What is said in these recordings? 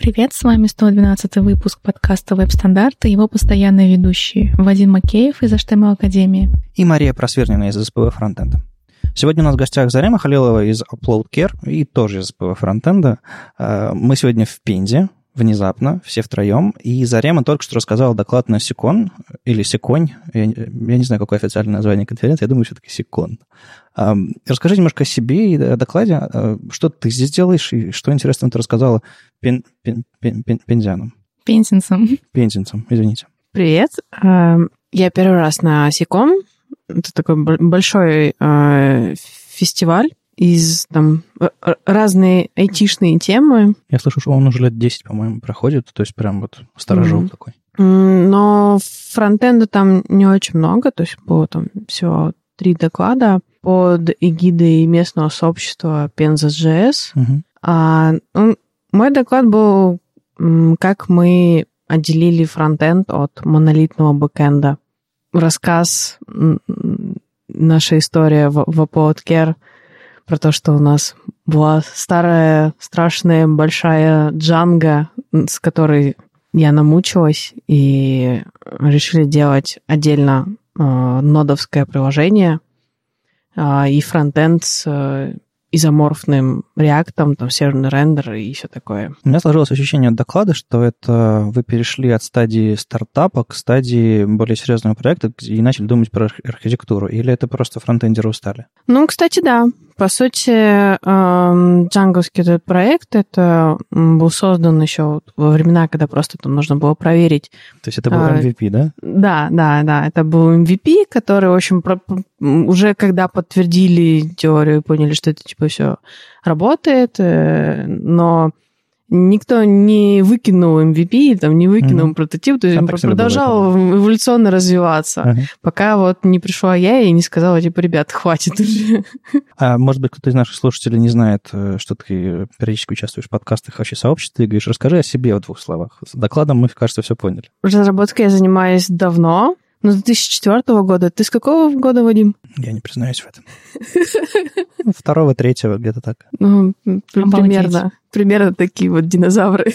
Привет, с вами 112 выпуск подкаста «Веб-стандарты» его постоянные ведущие Вадим Макеев из HTML Академии и Мария Просвернина из СПб Фронтенда. Сегодня у нас в гостях Зарема Халилова из Uploadcare и тоже из СПб Фронтенда. Э, мы сегодня в Пензе, внезапно, все втроем, и Зарема только что рассказала доклад на SECON, или Секонь, я, я не знаю, какое официальное название конференции, я думаю, все-таки SECON. Расскажи немножко о себе и о докладе, а, что ты здесь делаешь, и что интересного ты рассказала пен, пен, пен, пен, пензянам. Пензенцам. Пензенцам, извините. Привет. Я первый раз на Секом. Это такой большой а, фестиваль из там разные айтишные темы. Я слышу, что он уже лет 10, по-моему, проходит, то есть прям вот сторожок mm-hmm. такой. Но фронтенда там не очень много, то есть было там всего три доклада под эгидой местного сообщества Penza.js. Mm-hmm. А, ну, мой доклад был, как мы отделили фронтенд от монолитного бэкенда. Рассказ, наша история в, в Uploadcare — про то, что у нас была старая, страшная, большая джанга, с которой я намучилась, и решили делать отдельно э, нодовское приложение э, и фронтенд с э, изоморфным реактом, там, серверный рендер и все такое. У меня сложилось ощущение от доклада, что это вы перешли от стадии стартапа к стадии более серьезного проекта и начали думать про архитектуру. Или это просто фронтендеры устали? Ну, кстати, да. По сути, эм, джанговский этот проект, это был создан еще во времена, когда просто там нужно было проверить. То есть это был MVP, а, да? Да, да, да. Это был MVP, который, в общем, уже когда подтвердили теорию, поняли, что это типа все работает, э, но никто не выкинул MVP, там, не выкинул mm-hmm. прототип, то есть а он продолжал эволюционно развиваться, uh-huh. пока вот не пришла я и не сказала, типа, ребят, хватит уже. А может быть, кто-то из наших слушателей не знает, э, что ты периодически участвуешь в подкастах вообще сообществе, и говоришь, расскажи о себе в двух словах. С докладом мы, кажется, все поняли. Разработкой я занимаюсь давно, ну, с 2004 года. Ты с какого года, Вадим? Я не признаюсь в этом. Второго, третьего, где-то так. Ну, примерно. Примерно такие вот динозавры.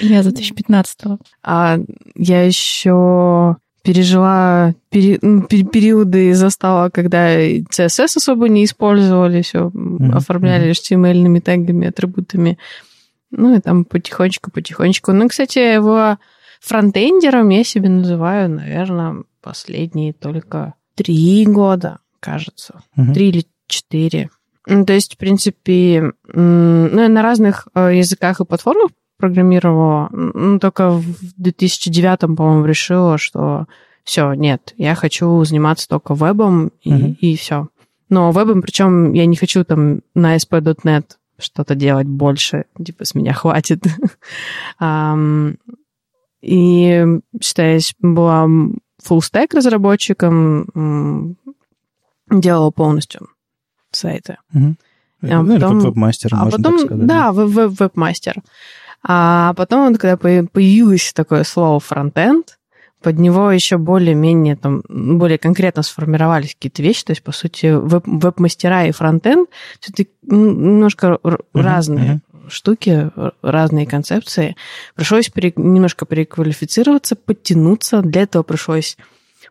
Я за 2015-го. А я еще пережила пери, ну, периоды застала, когда CSS особо не использовали, все mm-hmm. оформляли HTML-ными тегами, атрибутами. Ну и там потихонечку-потихонечку. Ну, кстати, его Фронтендером я себе называю, наверное, последние только три года, кажется. Угу. Три или четыре. То есть, в принципе, ну, я на разных э, языках и платформах программировала, ну, только в 2009, по-моему, решила, что все, нет, я хочу заниматься только вебом и, uh и все. Но вебом, причем я не хочу там на ASP.NET что-то делать больше, типа с меня хватит. И, считаясь, была full-stack разработчиком, делала полностью сайты. Угу. А ну, потом, веб-мастер, а потом, сказать, да, веб-мастер. А потом, когда появилось такое слово фронтенд, под него еще более-менее там, более конкретно сформировались какие-то вещи, то есть, по сути, веб- веб-мастера и фронтенд все-таки немножко uh-huh, разные. Uh-huh штуки, разные концепции. Пришлось пере, немножко переквалифицироваться, подтянуться. Для этого пришлось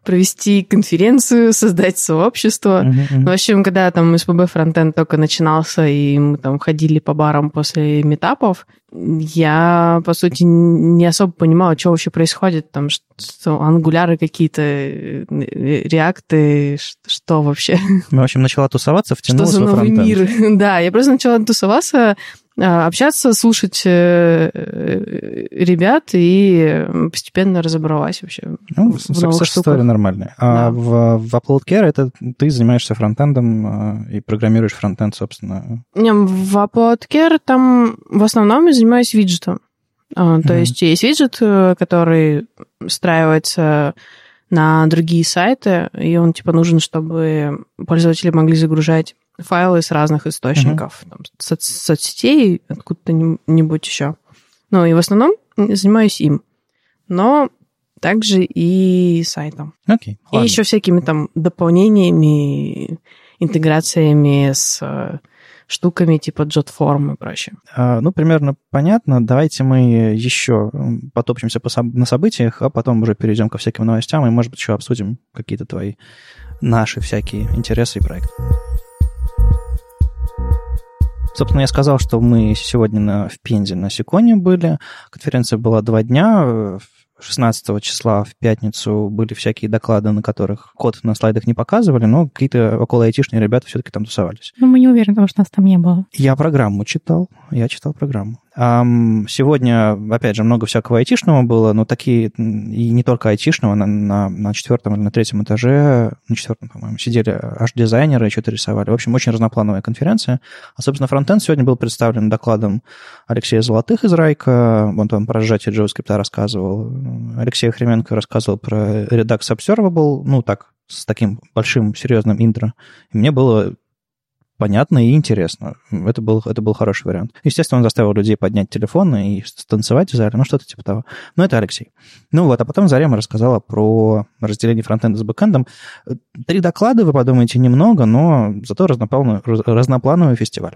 провести конференцию, создать сообщество. Uh-huh, uh-huh. В общем, когда там СПБ фронтенд только начинался, и мы там ходили по барам после метапов, я, по сути, не особо понимала, что вообще происходит, там, что ангуляры какие-то, э, реакты, что вообще. В общем, начала тусоваться, втянулась Что за новый мир? Да, я просто начала тусоваться, общаться, слушать э, э, ребят и постепенно разобралась вообще ну, в, в новых история нормальная. А да. в, в Upload Care это ты занимаешься фронтендом а, и программируешь фронтенд, собственно? Не, в Upload Care там в основном я занимаюсь виджетом. Uh, то mm-hmm. есть есть виджет, э, который встраивается на другие сайты, и он типа нужен, чтобы пользователи могли загружать файлы с разных источников, uh-huh. там, соц- соцсетей, откуда-нибудь еще. Ну, и в основном занимаюсь им. Но также и сайтом. Okay, и еще всякими там дополнениями, интеграциями с штуками типа JotForm и прочее. А, ну, примерно понятно. Давайте мы еще потопчемся по, на событиях, а потом уже перейдем ко всяким новостям и, может быть, еще обсудим какие-то твои наши всякие интересы и проекты. Собственно, я сказал, что мы сегодня на, в Пензе на Сиконе были. Конференция была два дня. 16 числа в пятницу были всякие доклады, на которых код на слайдах не показывали, но какие-то около айтишные ребята все-таки там тусовались. Ну, мы не уверены, потому что нас там не было. Я программу читал. Я читал программу. Сегодня, опять же, много всякого айтишного было, но такие, и не только айтишного, на, на, на четвертом или на третьем этаже, на четвертом, по-моему, сидели аж дизайнеры и что-то рисовали. В общем, очень разноплановая конференция. А, собственно, фронтенд сегодня был представлен докладом Алексея Золотых из Райка, он там про сжатие JavaScript рассказывал. Алексей Хременко рассказывал про Redux Observable, ну, так, с таким большим серьезным интро. И мне было понятно и интересно. Это был, это был хороший вариант. Естественно, он заставил людей поднять телефоны и станцевать в зале, ну, что-то типа того. Но это Алексей. Ну вот, а потом Зарема рассказала про разделение фронтенда с бэкэндом. Три доклада, вы подумаете, немного, но зато разноплановый, разноплановый фестиваль.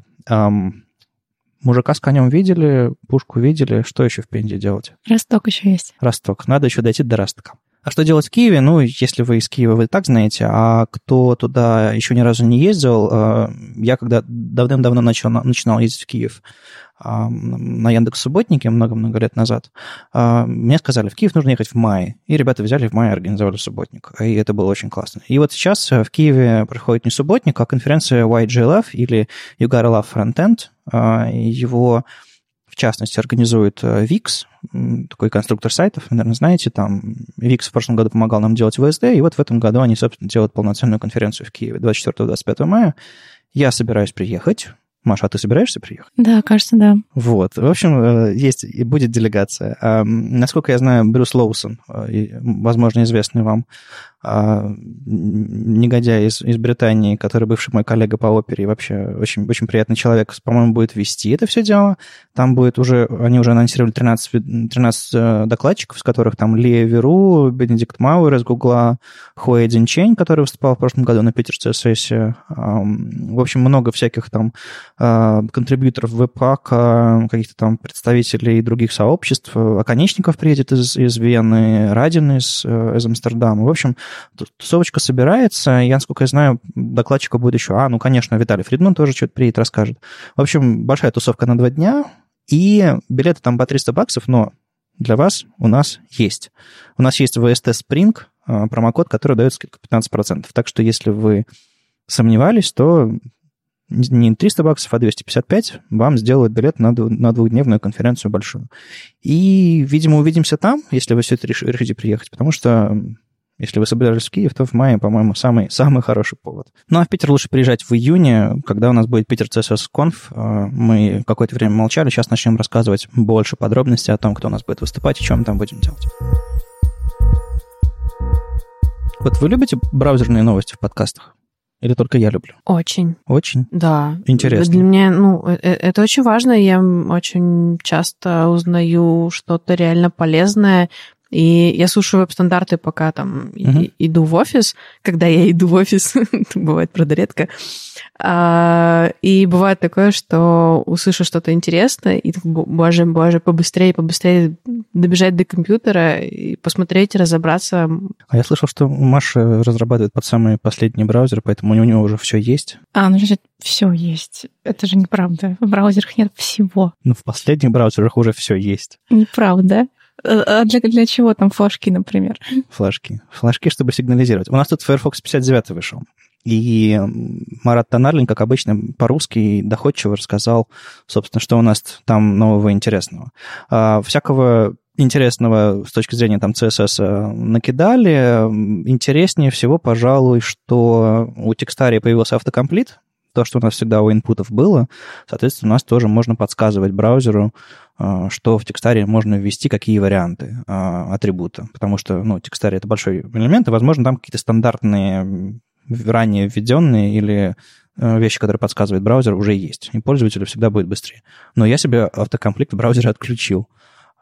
Мужика с конем видели, пушку видели. Что еще в Пенде делать? Росток еще есть. Росток. Надо еще дойти до Ростка. А что делать в Киеве? Ну, если вы из Киева, вы так знаете, а кто туда еще ни разу не ездил, э, я когда давным-давно начал, начинал ездить в Киев а, на Яндекс Субботнике много-много лет назад, а, мне сказали, в Киев нужно ехать в мае. И ребята взяли в мае организовали субботник. И это было очень классно. И вот сейчас в Киеве проходит не субботник, а конференция YGLF или You Gotta Frontend. А, его в частности, организует VIX, э, такой конструктор сайтов, вы, наверное, знаете, там VIX в прошлом году помогал нам делать VSD, и вот в этом году они, собственно, делают полноценную конференцию в Киеве 24-25 мая. Я собираюсь приехать, Маша, а ты собираешься приехать? Да, кажется, да. Вот. В общем, э, есть и будет делегация. Насколько я знаю, Брюс Лоусон, э, возможно, известный вам а, негодяй из, из Британии, который бывший мой коллега по опере, и вообще очень, очень приятный человек, по-моему, будет вести это все дело. Там будет уже, они уже анонсировали 13, 13 э, докладчиков, из которых там Лия Веру, Бенедикт Мауэр из Гугла, Хуэй Динчень, который выступал в прошлом году на Питерской сессии. В общем, много всяких там а, контрибьюторов веб-пака, каких-то там представителей других сообществ. Оконечников приедет из, из Вены, Радин из, э, из Амстердама. В общем, тусовочка собирается. Я, насколько я знаю, докладчика будет еще... А, ну, конечно, Виталий Фридман тоже что-то приедет, расскажет. В общем, большая тусовка на два дня, и билеты там по 300 баксов, но для вас у нас есть. У нас есть VST Spring, а, промокод, который дает скидку 15%. Так что если вы сомневались, то не 300 баксов, а 255 вам сделают билет на, на двухдневную конференцию большую. И, видимо, увидимся там, если вы все это решите приехать, потому что если вы собирались в Киев, то в мае, по-моему, самый, самый хороший повод. Ну, а в Питер лучше приезжать в июне, когда у нас будет Питер CSS Conf. А, мы какое-то время молчали, сейчас начнем рассказывать больше подробностей о том, кто у нас будет выступать и что мы там будем делать. Вот вы любите браузерные новости в подкастах? Или только я люблю? Очень. Очень? Да. Интересно. Для меня, ну, э, э, это очень важно. Я очень часто узнаю что-то реально полезное, и я слушаю веб-стандарты, пока там uh-huh. иду в офис. Когда я иду в офис, бывает, правда, редко. А, и бывает такое, что услышу что-то интересное, и боже, боже, побыстрее, побыстрее добежать до компьютера и посмотреть, разобраться. А я слышал, что Маша разрабатывает под самый последний браузер, поэтому у него уже все есть. А, ну, значит, все есть. Это же неправда. В браузерах нет всего. Ну, в последних браузерах уже все есть. Неправда. А, для, для чего там флажки, например? Флажки. Флажки, чтобы сигнализировать. У нас тут Firefox 59 вышел. И Марат Тонарлин, как обычно, по-русски доходчиво рассказал, собственно, что у нас там нового интересного. А, всякого интересного с точки зрения там CSS э, накидали. Интереснее всего, пожалуй, что у текстария появился автокомплит, то, что у нас всегда у инпутов было, соответственно, у нас тоже можно подсказывать браузеру, а, что в текстаре можно ввести, какие варианты а, атрибута. Потому что, ну, текстарий — это большой элемент, и, возможно, там какие-то стандартные, ранее введенные или э, вещи, которые подсказывает браузер, уже есть. И пользователю всегда будет быстрее. Но я себе автокомплект в браузере отключил.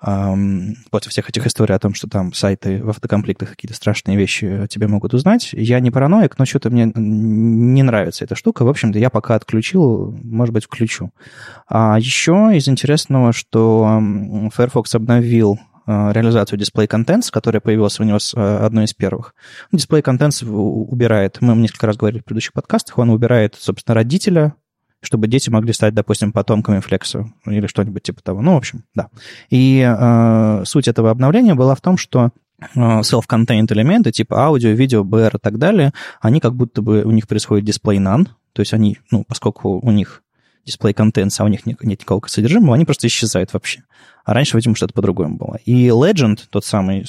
После всех этих историй о том, что там сайты в автокомплектах какие-то страшные вещи тебе могут узнать. Я не параноик, но что-то мне не нравится эта штука. В общем-то, я пока отключил, может быть, включу. А еще из интересного, что Firefox обновил а, реализацию Display Contents, которая появилась у него с а, одной из первых. Display Contents убирает, мы несколько раз говорили в предыдущих подкастах, он убирает, собственно, родителя, чтобы дети могли стать, допустим, потомками флекса или что-нибудь типа того. Ну, в общем, да. И э, суть этого обновления была в том, что self-contained элементы, типа аудио, видео, BR и так далее, они как будто бы, у них происходит display none, то есть они, ну, поскольку у них display contents, а у них нет, нет никакого содержимого, они просто исчезают вообще. А раньше, видимо, что-то по-другому было. И Legend, тот самый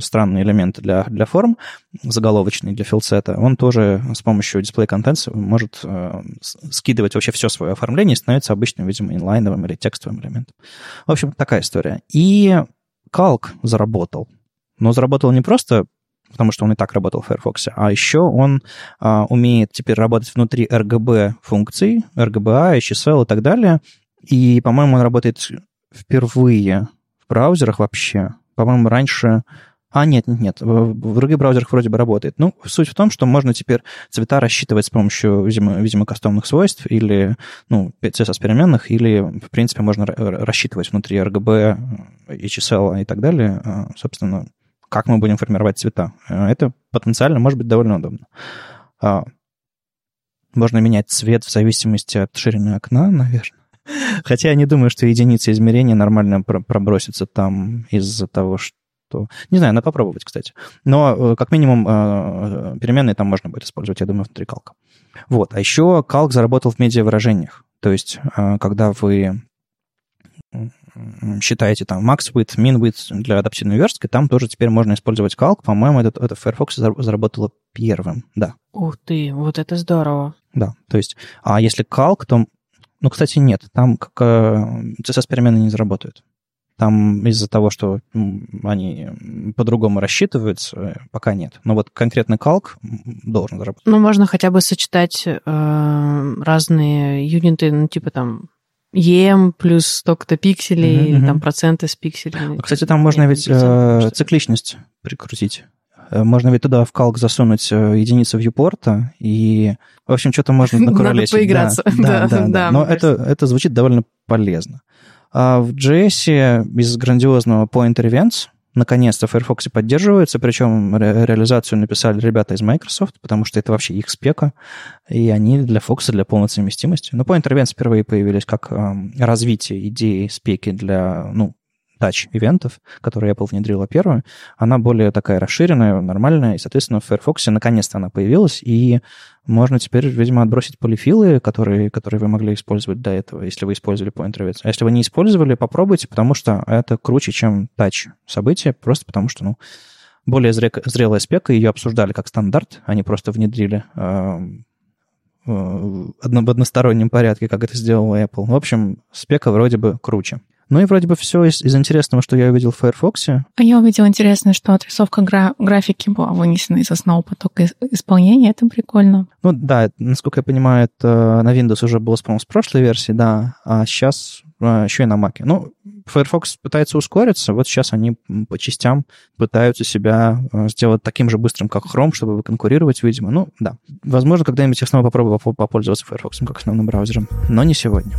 странный элемент для, для форм, заголовочный для филсета, он тоже с помощью display contents может э, скидывать вообще все свое оформление и становится обычным, видимо, инлайновым или текстовым элементом. В общем, такая история. И Calc заработал. Но заработал не просто потому что он и так работал в Firefox. А еще он а, умеет теперь работать внутри RGB функций, RGBA, HSL и так далее. И, по-моему, он работает впервые в браузерах вообще. По-моему, раньше... А, нет, нет, нет, в других браузерах вроде бы работает. Ну, суть в том, что можно теперь цвета рассчитывать с помощью, видимо, видимо кастомных свойств или, ну, CSS переменных, или, в принципе, можно рассчитывать внутри RGB, HSL и так далее, а, собственно, как мы будем формировать цвета. Э, это потенциально может быть довольно удобно. А, можно менять цвет в зависимости от ширины окна, наверное. Хотя я не думаю, что единицы измерения нормально пробросятся там из-за того, что... Не знаю, надо попробовать, кстати. Но э, как минимум э, переменные там можно будет использовать, я думаю, внутри калка. Вот. А еще калк заработал в медиавыражениях. То есть, когда вы считаете там max width, min width для адаптивной верстки, там тоже теперь можно использовать calc. По-моему, это, это Firefox заработало первым, да. Ух ты, вот это здорово. Да, то есть, а если calc, то... Ну, кстати, нет, там как CSS-перемены не заработают. Там из-за того, что они по-другому рассчитываются, пока нет. Но вот конкретно калк должен заработать. Ну, можно хотя бы сочетать э, разные юниты, ну, типа там EM плюс столько-то пикселей, mm-hmm. или там проценты с пикселей. А, кстати, там можно ведь э, цикличность прикрутить. Э, можно ведь туда в калк засунуть э, единицу вьюпорта, и, в общем, что-то можно накуролесить. Надо поиграться. Да, да, да. да, да. Но это, это звучит довольно полезно. А в JS из грандиозного Point Events наконец-то в Firefox поддерживается, причем ре- реализацию написали ребята из Microsoft, потому что это вообще их спека, и они для Fox для полной совместимости. Но Point Events впервые появились как э, развитие идеи спеки для, ну, тач-ивентов, которые Apple внедрила первую, она более такая расширенная, нормальная, и, соответственно, в Firefox наконец-то она появилась, и можно теперь, видимо, отбросить полифилы, которые, которые вы могли использовать до этого, если вы использовали Point Revits. А если вы не использовали, попробуйте, потому что это круче, чем тач событие, просто потому что, ну, более зрелая спека, ее обсуждали как стандарт, они просто внедрили э, в одностороннем порядке, как это сделала Apple. В общем, спека вроде бы круче. Ну и вроде бы все из, из интересного, что я увидел в Firefox. А я увидел интересно, что отрисовка гра- графики была вынесена из основного потока исполнения. Это прикольно. Ну да, насколько я понимаю, это на Windows уже было, по-моему, с прошлой версии, да, а сейчас а, еще и на Mac. Ну, Firefox пытается ускориться, вот сейчас они по частям пытаются себя а, сделать таким же быстрым, как Chrome, чтобы конкурировать, видимо. Ну, да. Возможно, когда-нибудь я снова попробую попользоваться Firefox как основным браузером, но не сегодня.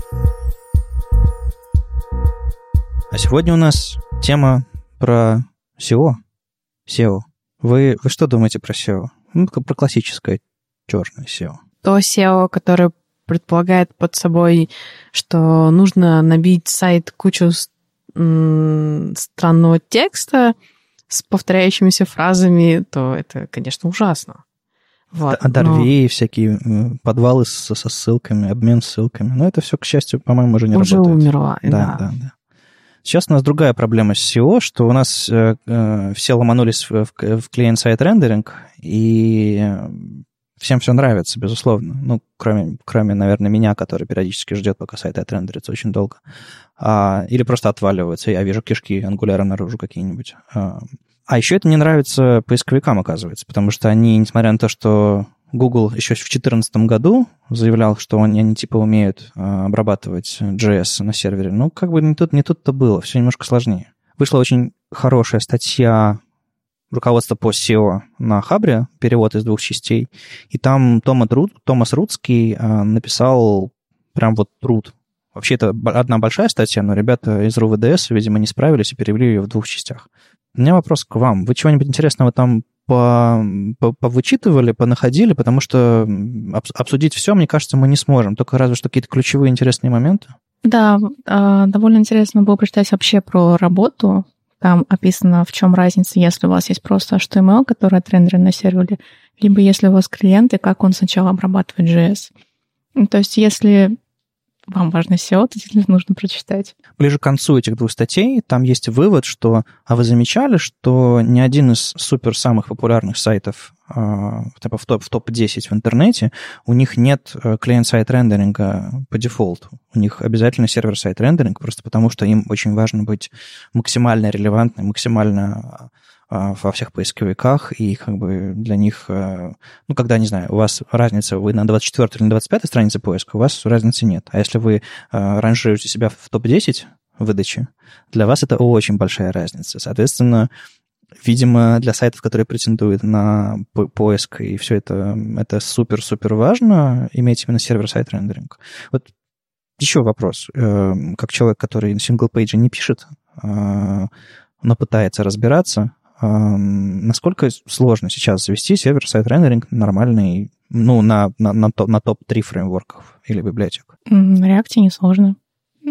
А сегодня у нас тема про SEO. SEO. Вы, вы что думаете про SEO? Ну, про классическое черное SEO. То SEO, которое предполагает под собой, что нужно набить сайт кучу странного текста с повторяющимися фразами, то это, конечно, ужасно. Вот, Адорвей, но... всякие подвалы со, со ссылками, обмен ссылками. Но это все, к счастью, по-моему, уже не уже работает. Уже умерла, да. Да, да, да. Сейчас у нас другая проблема с SEO, что у нас э, э, все ломанулись в, в, в клиент-сайт рендеринг, и всем все нравится, безусловно. Ну, кроме, кроме, наверное, меня, который периодически ждет, пока сайт отрендерится очень долго. А, или просто отваливается. Я вижу кишки ангуляра наружу какие-нибудь. А, а еще это не нравится поисковикам, оказывается, потому что они, несмотря на то, что Google еще в 2014 году заявлял, что они, они типа умеют а, обрабатывать JS на сервере. Ну, как бы не тут, не тут-то было, все немножко сложнее. Вышла очень хорошая статья руководство по SEO на Хабре, перевод из двух частей, и там Томас, Руд, Томас Рудский э, написал прям вот труд. Вообще, это одна большая статья, но ребята из РУВДС, видимо, не справились и перевели ее в двух частях. У меня вопрос к вам. Вы чего-нибудь интересного там по, по, повычитывали, понаходили, потому что обсудить все, мне кажется, мы не сможем, только разве что какие-то ключевые интересные моменты. Да, а, довольно интересно было прочитать вообще про работу. Там описано, в чем разница, если у вас есть просто HTML, который отрендерен на сервере, либо если у вас клиент, и как он сначала обрабатывает JS. То есть если вам важно SEO, то действительно нужно прочитать. Ближе к концу этих двух статей там есть вывод, что... А вы замечали, что ни один из супер самых популярных сайтов типа в, топ, в топ-10 в интернете, у них нет э, клиент-сайт рендеринга по дефолту. У них обязательно сервер-сайт рендеринг, просто потому что им очень важно быть максимально релевантным, максимально во всех поисковиках, и как бы для них, э, ну, когда, не знаю, у вас разница, вы на 24 или на 25 странице поиска, у вас разницы нет. А если вы э, ранжируете себя в топ-10 выдачи, для вас это очень большая разница. Соответственно, видимо, для сайтов, которые претендуют на поиск, и все это, это супер-супер важно, иметь именно сервер-сайт рендеринг. Вот еще вопрос. Э, как человек, который single page а не пишет, но пытается разбираться, насколько сложно сейчас завести server-side рендеринг нормальный, ну, на, на, на, на топ-3 фреймворков или библиотек? На реакте несложно.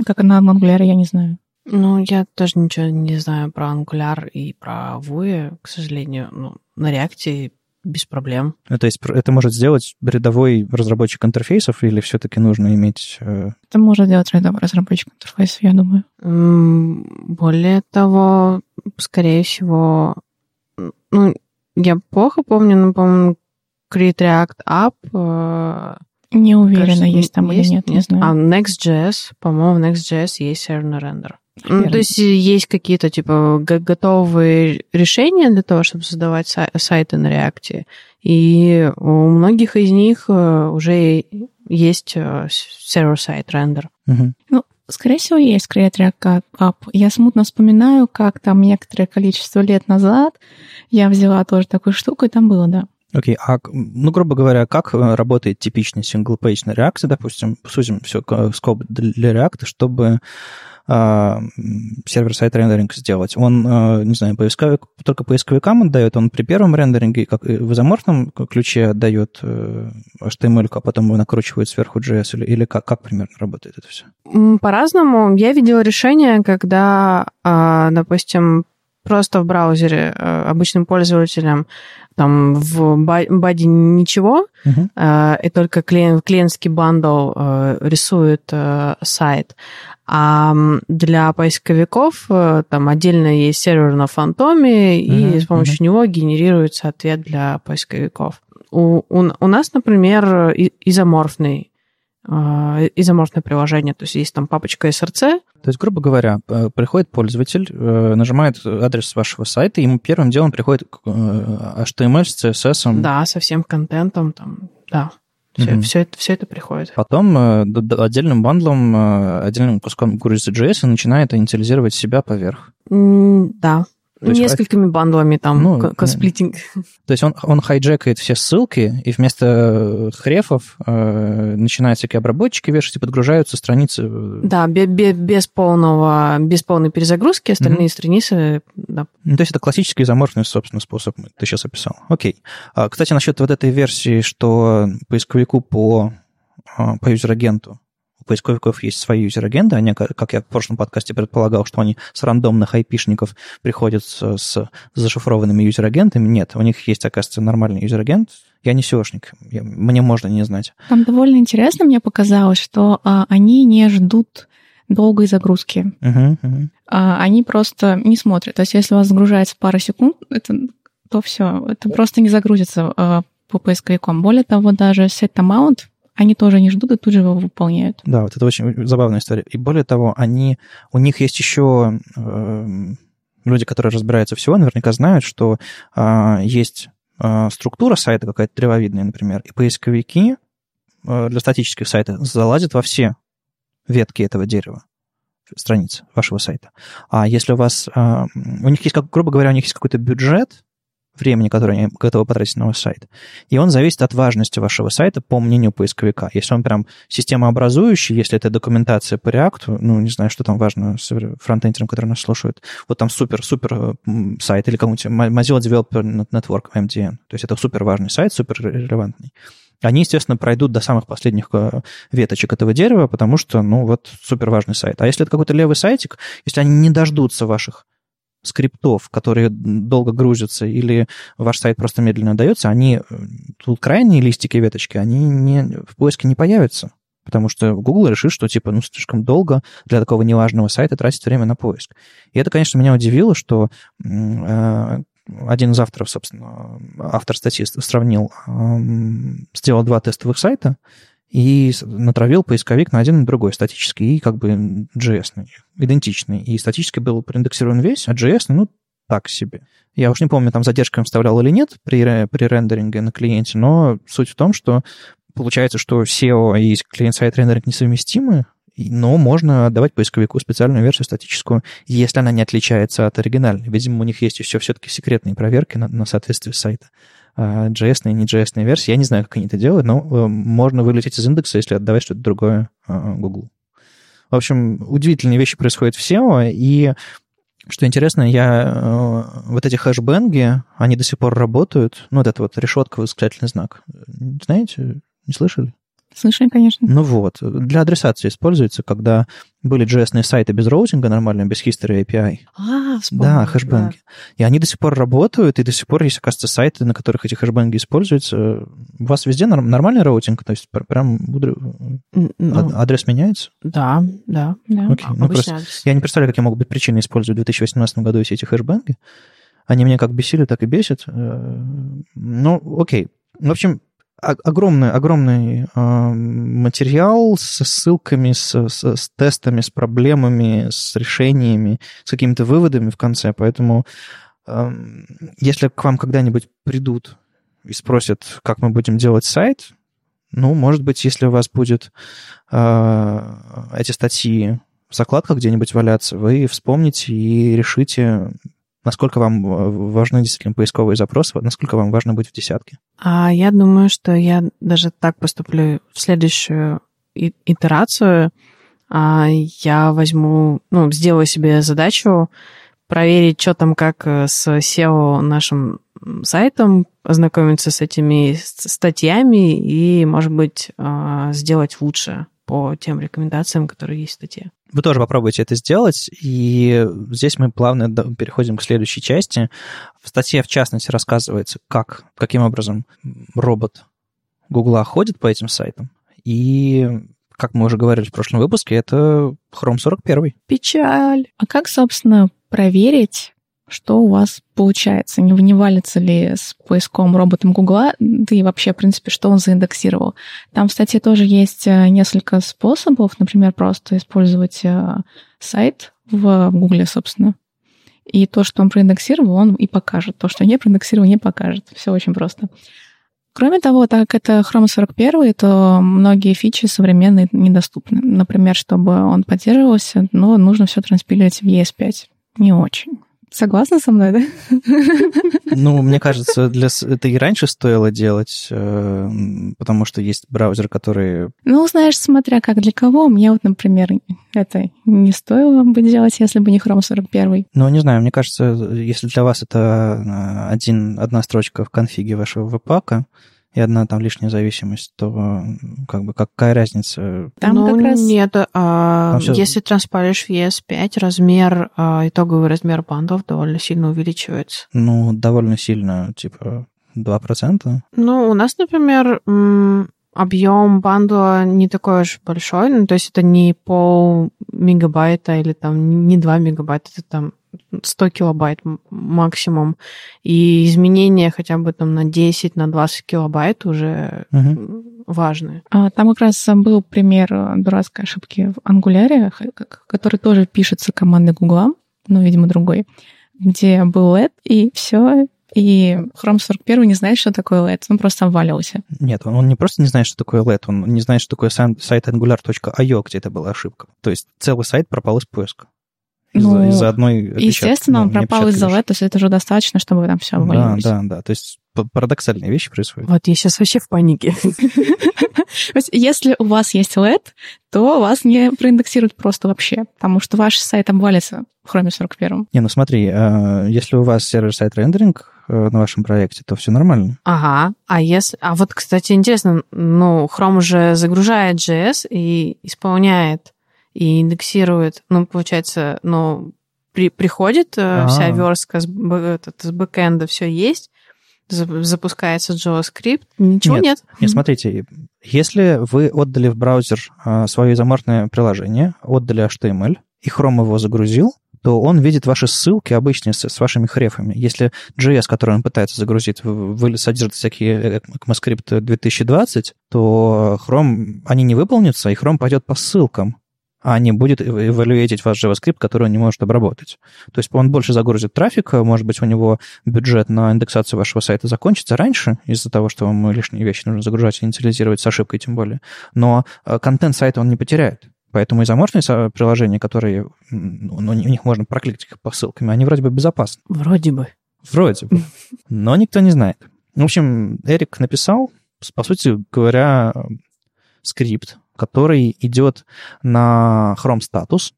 Как на Angular, я не знаю. Ну, я тоже ничего не знаю про Angular и про Vue, к сожалению. Ну, на реакте без проблем. Ну, то есть это может сделать рядовой разработчик интерфейсов или все-таки нужно иметь... Э... Это может сделать рядовой разработчик интерфейсов, я думаю. Более того, скорее всего, ну, я плохо помню, но, по-моему, Create React App... Э... Не уверена, кажется, есть там есть, или нет, не знаю. А Next.js, по-моему, в Next.js есть серверный рендер. Ну, то есть есть какие-то типа готовые решения для того, чтобы создавать сай- сайты на React. И у многих из них э, уже есть э, сервер-сайт рендер. Угу. Ну, скорее всего, есть Create React App. Я смутно вспоминаю, как там некоторое количество лет назад я взяла тоже такую штуку, и там было, да. Окей, okay. а, ну, грубо говоря, как э, работает типичный на React, допустим, сузим все скоп для React, чтобы сервер-сайт рендеринг сделать. Он, а, не знаю, поисковик, только поисковикам отдает, он при первом рендеринге, как в изоморфном ключе отдает э, HTML, а потом его накручивает сверху JS, или, или как, как примерно работает это все? По-разному. Я видела решение, когда, а, допустим, просто в браузере э, обычным пользователям там в баде ничего, uh-huh. и только клиент, клиентский бандл рисует сайт. А для поисковиков э, там отдельно есть сервер на фантоме, uh-huh, и с помощью uh-huh. него генерируется ответ для поисковиков. У, у, у нас, например, изоморфный э, изоморфное приложение, то есть есть там папочка SRC. То есть, грубо говоря, приходит пользователь, э, нажимает адрес вашего сайта, и ему первым делом приходит HTML с CSS. Да, со всем контентом, там, да. Все, mm-hmm. все, это, все это приходит. Потом э, отдельным бандлом, э, отдельным куском и начинает инициализировать себя поверх. Mm, да. То есть, Несколькими бандлами там, ну, code splitting. То есть он, он hijack ает все ссылки, и вместо э, href ов э, начинают всякие обработчики вешать и подгружаются страницы. Да, без, без, полного, без полной перезагрузки остальные mm-hmm. страницы... Да. Ну, то есть это классический изоморфный, собственно, способ, ты сейчас описал. Окей. А, кстати, насчет вот этой версии, что поисковику по, а, по user agent у у поисковиков есть свои user agent ы, они, как я в прошлом подкасте предполагал, что они с рандомных айпишников приходят с, с зашифрованными user agent ами. Нет, у них есть, оказывается, нормальный user agent. Я не SEO шник, я, мне можно не знать. Там довольно интересно мне показалось, что а, они не ждут долгой загрузки. Uh-huh, uh-huh. А, они просто не смотрят. То есть если у вас загружается пара секунд, это, то все, это просто не загрузится а, по поисковикам. Более того, даже setTimeout они тоже не ждут и тут же его выполняют. Да, вот это очень забавная история. И более того, они, у них есть еще э, люди, которые разбираются всего, наверняка знают, что э, есть э, структура сайта какая-то древовидная, например, и поисковики э, для статических сайтов залазят во все ветки этого дерева. страницы вашего сайта. А если у вас... А, у них есть, как, грубо говоря, у них есть какой-то бюджет, времени, которое они готовы потратить на ваш сайт. И он зависит от важности вашего сайта по мнению поисковика. Если он прям системообразующий, если это документация по React, ну, не знаю, что там важно с фронтендером, который нас слушает, вот там супер-супер сайт или какой-нибудь Mozilla Developer Network, MDN. То есть это супер важный сайт, супер релевантный. Они, естественно, пройдут до самых последних э, веточек этого дерева, потому что, ну, вот супер важный сайт. А если это какой-то левый сайтик, если они не дождутся ваших скриптов, которые долго грузятся, или ваш сайт просто медленно дается, они, э, тут крайние листики веточки, они не, в поиске не появятся. Потому что Google решит, что типа, ну, слишком долго для такого неважного сайта тратить время на поиск. И это, конечно, меня удивило, что э, один из авторов, собственно, автор статьи сравнил, э, сделал два тестовых сайта, и натравил поисковик на один и другой, статический и как бы JS, идентичный. И статически был проиндексирован весь, а JS, ну, так себе. Я уж не помню, там задержками вставлял или нет при, при рендеринге на клиенте, но суть в том, что получается, что SEO и клиент-сайт рендеринг несовместимы, но можно отдавать поисковику специальную версию статическую, если она не отличается от оригинальной. Видимо, у них есть еще все-таки секретные проверки на, на соответствие сайта. JS и не JS версии. Я не знаю, как они это делают, но э, можно вылететь из индекса, если отдавать что-то другое э, Google. В общем, удивительные вещи происходят в SEO, и что интересно, я э, вот эти хэшбэнги, они до сих пор работают. Ну, вот это вот решетка, восклицательный знак. Знаете, не слышали? Слышали, конечно. Ну вот, для адресации используется, когда были JS сайты без роутинга нормально, без history API. А, вспомнил, Да, hashbang и. Да. И они до сих пор работают, и до сих пор есть, оказывается, сайты, на которых эти hashbang и используются. У вас везде нормальный роутинг? То есть прям ну, адрес меняется? Да, да. да. Окей. Ну, просто я не представляю, какие могут быть причины использовать в 2018 году все эти hashbang и. Они меня как бесили, так и бесят. Э, ну, окей. В общем, огромный, огромный э, материал со ссылками, с, с, с тестами, с проблемами, с решениями, с какими-то выводами в конце. Поэтому если к вам когда-нибудь придут и спросят, как мы будем делать сайт, ну, может быть, если у вас будет э, эти статьи в закладках где-нибудь валяться, вы вспомните и решите, Насколько вам э, важны действительно поисковые запросы, насколько вам важно быть в десятке? А я думаю, что я даже так поступлю в следующую итерацию. А я возьму, ну, сделаю себе задачу проверить, что там как э, с SEO нашим сайтом, ознакомиться с этими статьями и, может быть, а, сделать лучше по тем рекомендациям, которые есть в статье. Вы тоже попробуйте это сделать, и здесь мы плавно переходим к следующей части. В статье, в частности, рассказывается, как, каким образом робот Гугла ходит по этим сайтам, и как мы уже говорили в прошлом выпуске, это Chrome 41. Печаль. А как, собственно, проверить, что у вас получается, не, не валится ли с поиском роботом Гугла, да и вообще, в принципе, что он заиндексировал. Там, кстати, тоже есть э, несколько способов, например, просто использовать э, сайт в Гугле, собственно, и то, что он проиндексировал, он и покажет. То, что не проиндексировал, не покажет. Все очень просто. Кроме того, так как это Chrome 41, то многие фичи современные недоступны. Например, чтобы он поддерживался, но нужно все транспилировать в ES5. Не очень. Согласна со мной, да? Ну, мне кажется, для... это и раньше стоило делать, э, потому что есть браузер, который... Ну, знаешь, смотря как для кого. Мне вот, например, это не стоило бы делать, если бы не Chrome 41. Ну, не знаю, мне кажется, если для вас это э, один, одна строчка в конфиге вашего веб-пака, и одна там лишняя зависимость, то как бы какая разница? Там ну, как раз... нет. А, все... Если транспалишь в ES5, размер, а, итоговый размер бандов довольно сильно увеличивается. Ну, довольно сильно, типа 2%? Ну, у нас, например, объем бандла не такой уж большой, ну, то есть это не пол мегабайта или там не 2 мегабайта, это там 100 килобайт максимум. И изменения хотя бы там на 10, на 20 килобайт уже угу. важны. А, там как раз был пример дурацкой ошибки в ангуляре, который тоже пишется командой Гугла, но, видимо, другой, где был LED, и все, и Chrome 41 не знает, что такое LED, он просто обвалился. Нет, он, он не просто не знает, что такое LED, он не знает, что такое сайт angular.io, где это была ошибка. То есть целый сайт пропал из поиска. Из-за, Ну, из-за одной Естественно, он опечатки, ну, пропал не из-за LED, то есть это уже достаточно, чтобы там все лишь. Да, да, да. То есть парадоксальные вещи происходят. Вот я сейчас вообще в панике. То есть если у вас есть LED, то вас не проиндексируют просто вообще, потому что ваш сайт обвалится в Chrome 41. Не, ну смотри, э, если у вас сервер-сайт рендеринг э, на вашем проекте, то все нормально. Ага. А если... А вот, кстати, интересно, ну, Chrome уже загружает JS и исполняет, и индексирует. Ну, получается, ну, при, приходит э, вся верстка с, этот, с бэкэнда, все есть, за- запускается JavaScript, ничего нет. Не, смотрите, если вы отдали в браузер а, свое изоморфное приложение, отдали HTML, и Chrome его загрузил, то он видит ваши ссылки обычные с, с вашими хрефами. Если JS, который он пытается загрузить, содержит всякие ECMAScript 2020, то Chrome, они не выполнятся, и Chrome пойдет по ссылкам, а не будет эвалюетить ваш JavaScript, который он не может обработать. То есть он больше загрузит трафика, может быть, у него бюджет на индексацию вашего сайта закончится раньше из-за того, что вам лишние вещи нужно загружать и инициализировать с ошибкой тем более. Но э, контент сайта он не потеряет. Поэтому со- приложения, которые, ну, у них можно прокликать их по ссылкам, они вроде бы безопасны. Вроде бы. Вроде бы. Но никто не знает. В общем, Эрик написал, по сути говоря, скрипт, который идет на Chrome Status,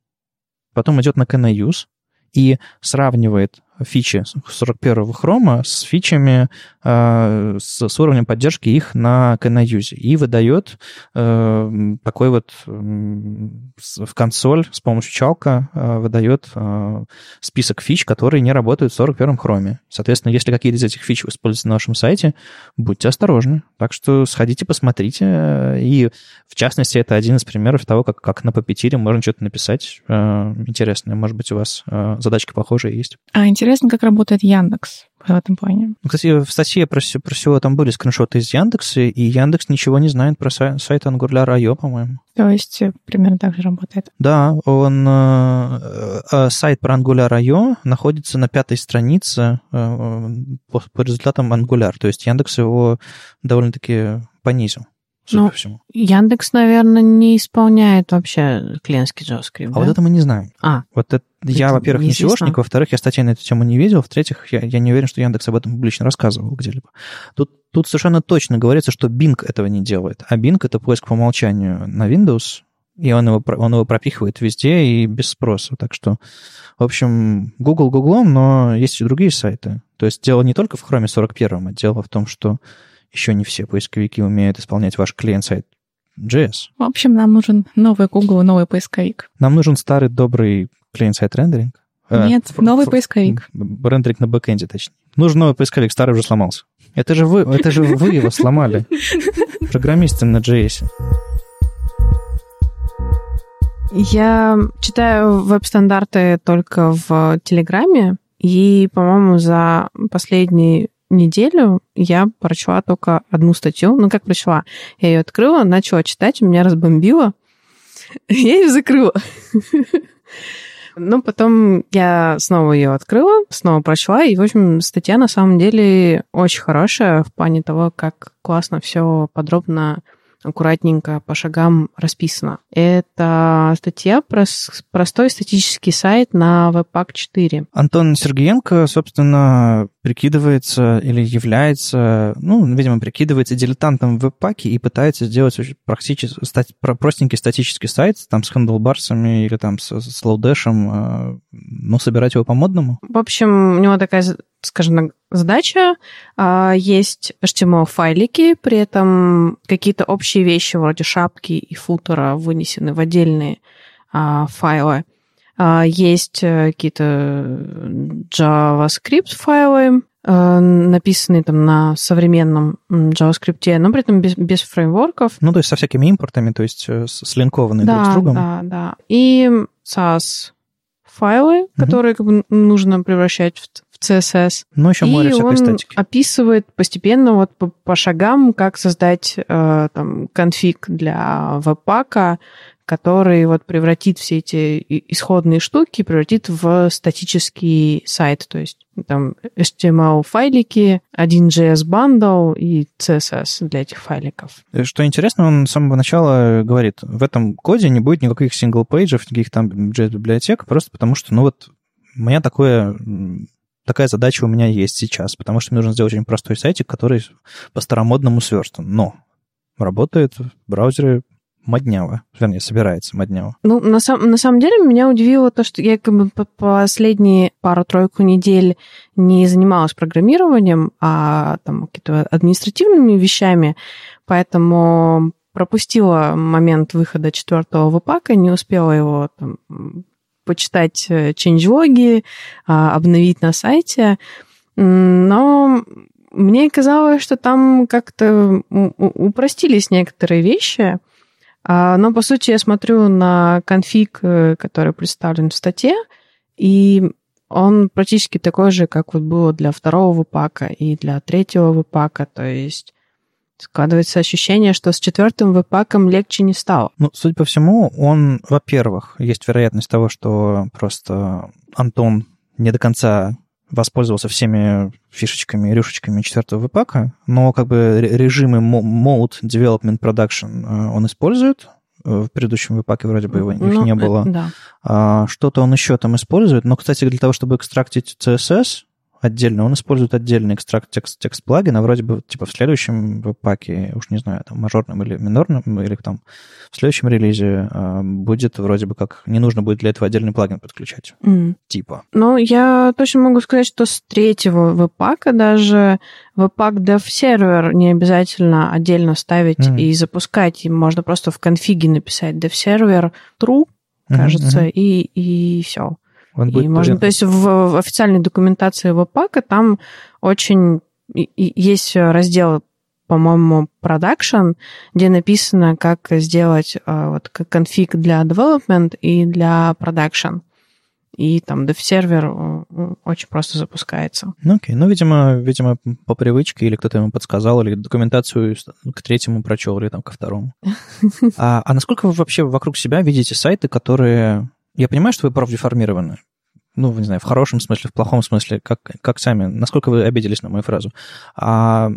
потом идет на KNUse и сравнивает фичи 41-го Chrome с фичами, э, с, с уровнем поддержки их на KNUse и выдает э, такой вот в консоль с помощью чалка э, выдает э, список фич, которые не работают в 41-м Chrome. Соответственно, если какие-то из этих фич вы используете на вашем сайте, будьте осторожны. Так что сходите, посмотрите. И, в частности, это один из примеров того, как, как на Puppeteer можно что-то написать э, интересное. Может быть, у вас э, задачка похожая есть. А интересно, как работает Яндекс в этом плане. Ну, Кстати, в статье про, про всего там были скриншоты из Яндекса, и Яндекс ничего не знает про сай- сайт Angular.io, по-моему. То есть э, примерно так же работает. Да, он э, э, сайт про Angular.io находится на пятой странице э, по, по результатам Angular. То есть Яндекс его довольно-таки понизил, судя Ну, по всему. Яндекс, наверное, не исполняет вообще клиентский JavaScript, А да? вот это мы не знаем. А, Вот это, я, Это во-первых, не. SEOшник, во-вторых, я статей на эту тему не видел, в-третьих, я, я не уверен, что Яндекс об этом публично рассказывал где-либо. Тут, тут совершенно точно говорится, что Bing этого не делает. А Bing — это поиск по умолчанию на Windows, и он его, он его пропихивает везде и без спроса. Так что, в общем, Google Гуглом, но есть и другие сайты. То есть дело не только в Chrome 41, а дело в том, что еще не все поисковики умеют исполнять ваш клиент-сайт JS. В общем, нам нужен новый Google, новый поисковик. Нам нужен старый добрый клиент-сайт рендеринг. Э, Нет, фр- новый фр- поисковик. Рендеринг на бэкэнде, точнее. Нужен новый поисковик, старый уже сломался. Это же вы, это же вы его сломали. Программисты на JS. Я читаю веб-стандарты только в Телеграме, и, по-моему, за последнюю неделю я прочла только одну статью. Ну, как прочла? Я ее открыла, начала читать, меня разбомбило. Я ее закрыла. Ну, потом я снова ее открыла, снова прочла, и, в общем, статья на самом деле очень хорошая в плане того, как классно все подробно аккуратненько по шагам расписано. Это статья про простой статический сайт на Webpack 4. Антон Сергеенко, собственно, прикидывается или является, ну, видимо, прикидывается дилетантом в веб-паке и пытается сделать практически, стать, про- простенький статический сайт, там, с хендлбарсами или там с, с лоудэшем, э, ну, собирать его по-модному. В общем, у него такая, скажем так, задача. А, Есть HTML-файлики, при этом какие-то общие вещи вроде шапки и футера вынесены в отдельные а, файлы. А, Есть э, какие-то JavaScript-файлы, э, написанные там на современном JavaScript, но при этом без, без фреймворков. Ну, то есть со всякими импортами, то есть э, слинкованные друг с Да, другом. да, да. И Sass файлы, которые как бы нужно превращать в, в CSS. Ну, еще море и всякой он статики. описывает постепенно вот по, по шагам, как создать э, там конфиг для webpack а, который вот превратит все эти исходные штуки, превратит в статический сайт, то есть там HTML-файлики, 1JS бандл и CSS для этих файликов. Э, что интересно, он с самого начала говорит, в этом коде не будет никаких single page ев, никаких там JS -библиотек, просто потому что, ну вот, у меня такое такая задача у меня есть сейчас, потому что мне нужно сделать очень простой сайтик, который по-старомодному сверстан. Но работает в модняво. Вернее, собирается модняво. Ну, на, сам, на самом деле, меня удивило то, что я как бы последние пару-тройку недель не занималась программированием, а там какими-то административными вещами, поэтому пропустила момент выхода четвертого впака, не успела его там, почитать ченджлоги, а, обновить на сайте. Но мне казалось, что там как-то упростились некоторые вещи. А, но, по сути, я смотрю на конфиг, э, который представлен в статье, и он практически такой же, как вот было для второго выпака и для третьего выпака. То есть складывается ощущение, что с четвертым выпаком легче не стало. Ну, судя по всему, он, во-первых, есть вероятность того, что просто Антон не до конца воспользовался всеми фишечками и рюшечками четвертого впака, но как бы режимы Mode Development Production э, он использует, э, в предыдущем випаке вроде бы его, их ну, не было. Да. А, что-то он еще там использует, но, кстати, для того, чтобы экстрактить CSS, отдельно, он использует отдельный экстракт текст, текст плагина, вроде бы типа в следующем паке, уж не знаю, там мажорном или минорном, или там в следующем релизе э, будет вроде бы как, не нужно будет для этого отдельный плагин подключать. Mm. Типа. Ну, я точно могу сказать, что с третьего веб-пака даже веб-пак dev сервер не обязательно отдельно ставить mm. и запускать, и можно просто в конфиге написать dev сервер true, кажется, mm-hmm. и, и все. Он будет и можно, то есть в, в официальной документации веб-пака там очень есть раздел, по-моему, production, где написано, как сделать э, вот конфиг для development и для production. И там dev-сервер э, очень просто запускается. Ну, окей. Ну, видимо, видимо, по привычке, или кто-то ему подсказал, или документацию к третьему прочел, или там ко второму. А, а насколько вы вообще вокруг себя видите сайты, которые я понимаю, что вы профдеформированы. Ну, не знаю, в хорошем смысле, в плохом смысле, как, как сами, насколько вы обиделись на мою фразу. А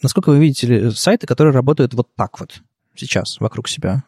насколько вы видите сайты, которые работают вот так вот сейчас вокруг себя?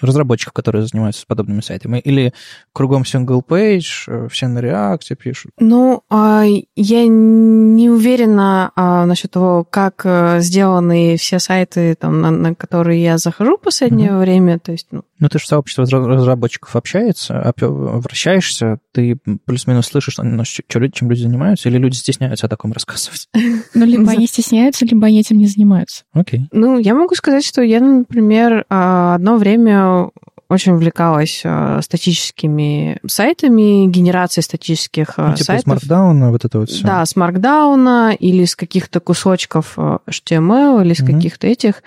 разработчиков, которые занимаются подобными сайтами? Или кругом single page, э, все на React пишут? Ну, а, я не уверена а, насчет того, как э, сделаны все сайты, там, на, на которые я захожу в последнее mm-hmm. время. То есть, ну... ну, ты же сообщество разработчиков общается, вращаешься, ты плюс-минус слышишь, ну, чем люди занимаются, или люди стесняются о таком рассказывать? Ну, либо они стесняются, либо они этим не занимаются. Окей. Ну, я могу сказать, что я, например, а, одно время время очень увлекалась э, статическими сайтами, генерацией статических э, ну, типа сайтов. с Markdown, вот это вот все. Да, с Markdown или с каких-то кусочков э, HTML или с mm-hmm. каких-то этих.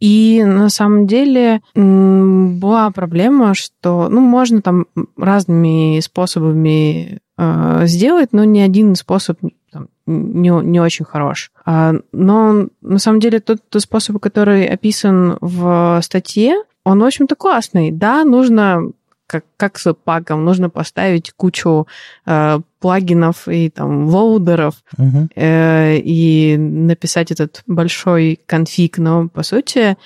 И на самом деле была проблема, что ну, можно там разными способами э, сделать, но ни один способ там, не, не очень хорош. А, но на самом деле тот, тот способ, который описан в статье, он, в общем-то, классный. Да, нужно как, как с паком, нужно поставить кучу э, плагинов и там лоудеров uh-huh. э, и написать этот большой конфиг, но по сути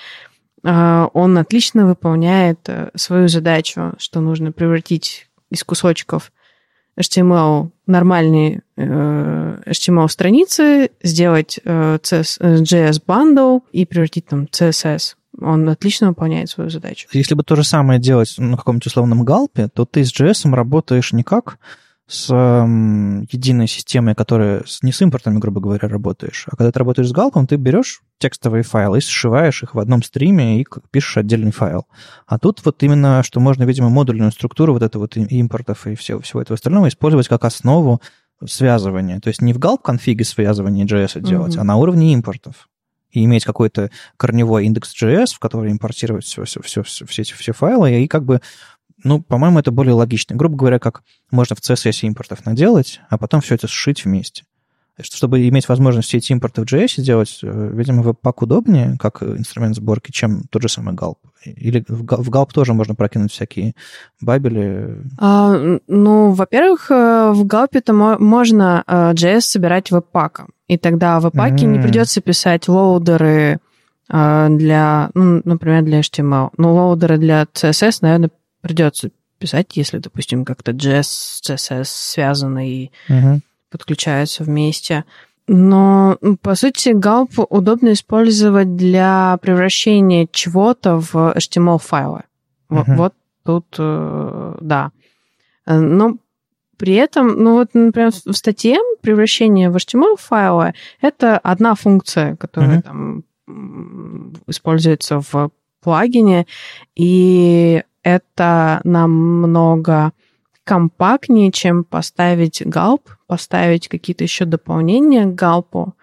э, он отлично выполняет э, свою задачу, что нужно превратить из кусочков HTML нормальные э, HTML страницы, сделать э, CS, JS bundle и превратить там CSS он отлично выполняет свою задачу. Если бы то же самое делать на каком-нибудь условном галпе, то ты с JS работаешь не как с эм, единой системой, которая с, не с импортами, грубо говоря, работаешь. А когда ты работаешь с галпом, ты берешь текстовые файлы и сшиваешь их в одном стриме и пишешь отдельный файл. А тут вот именно, что можно, видимо, модульную структуру вот этого вот импортов и всего, всего этого остального использовать как основу связывания. То есть не в галп конфиге связывания JS делать, mm-hmm. а на уровне импортов и иметь какой-то корневой индекс JS, в который импортировать все, все, все, все, все эти все файлы, и как бы, ну, по-моему, это более логично. Грубо говоря, как можно в CSS импортов наделать, а потом все это сшить вместе. Чтобы иметь возможность все эти импорты в JS делать, э, видимо, Webpack удобнее, как инструмент сборки, чем тот же самый Gulp. Или в Gulp тоже можно прокинуть всякие бабели? А, ну, во-первых, э, в Gulp это можно JS собирать веб-паком. И тогда в веб-паке mm-hmm. не придется писать лоудеры для, ну, например, для HTML. Ну, лоудеры для CSS, наверное, придется писать, если, допустим, как-то JS, CSS связаны и uh-huh. подключаются вместе. Но, ну, по сути, Gulp удобно использовать для превращения чего-то в HTML-файлы. Uh-huh. Вот, вот тут, э, да. Но при этом, ну вот, например, в статье превращение в HTML-файлы — это одна функция, которая uh-huh. там используется в плагине, и это намного компактнее, чем поставить галп, поставить какие-то еще дополнения к галпу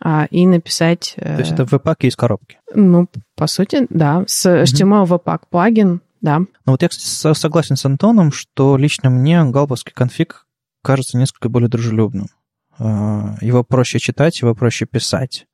а, и написать... То есть это веб-пак из коробки? Ну, по сути, да. С HTML веб-пак плагин, да. Ну вот я, кстати, согласен с Антоном, что лично мне галповский конфиг кажется несколько более дружелюбным. А, его проще читать, его проще писать.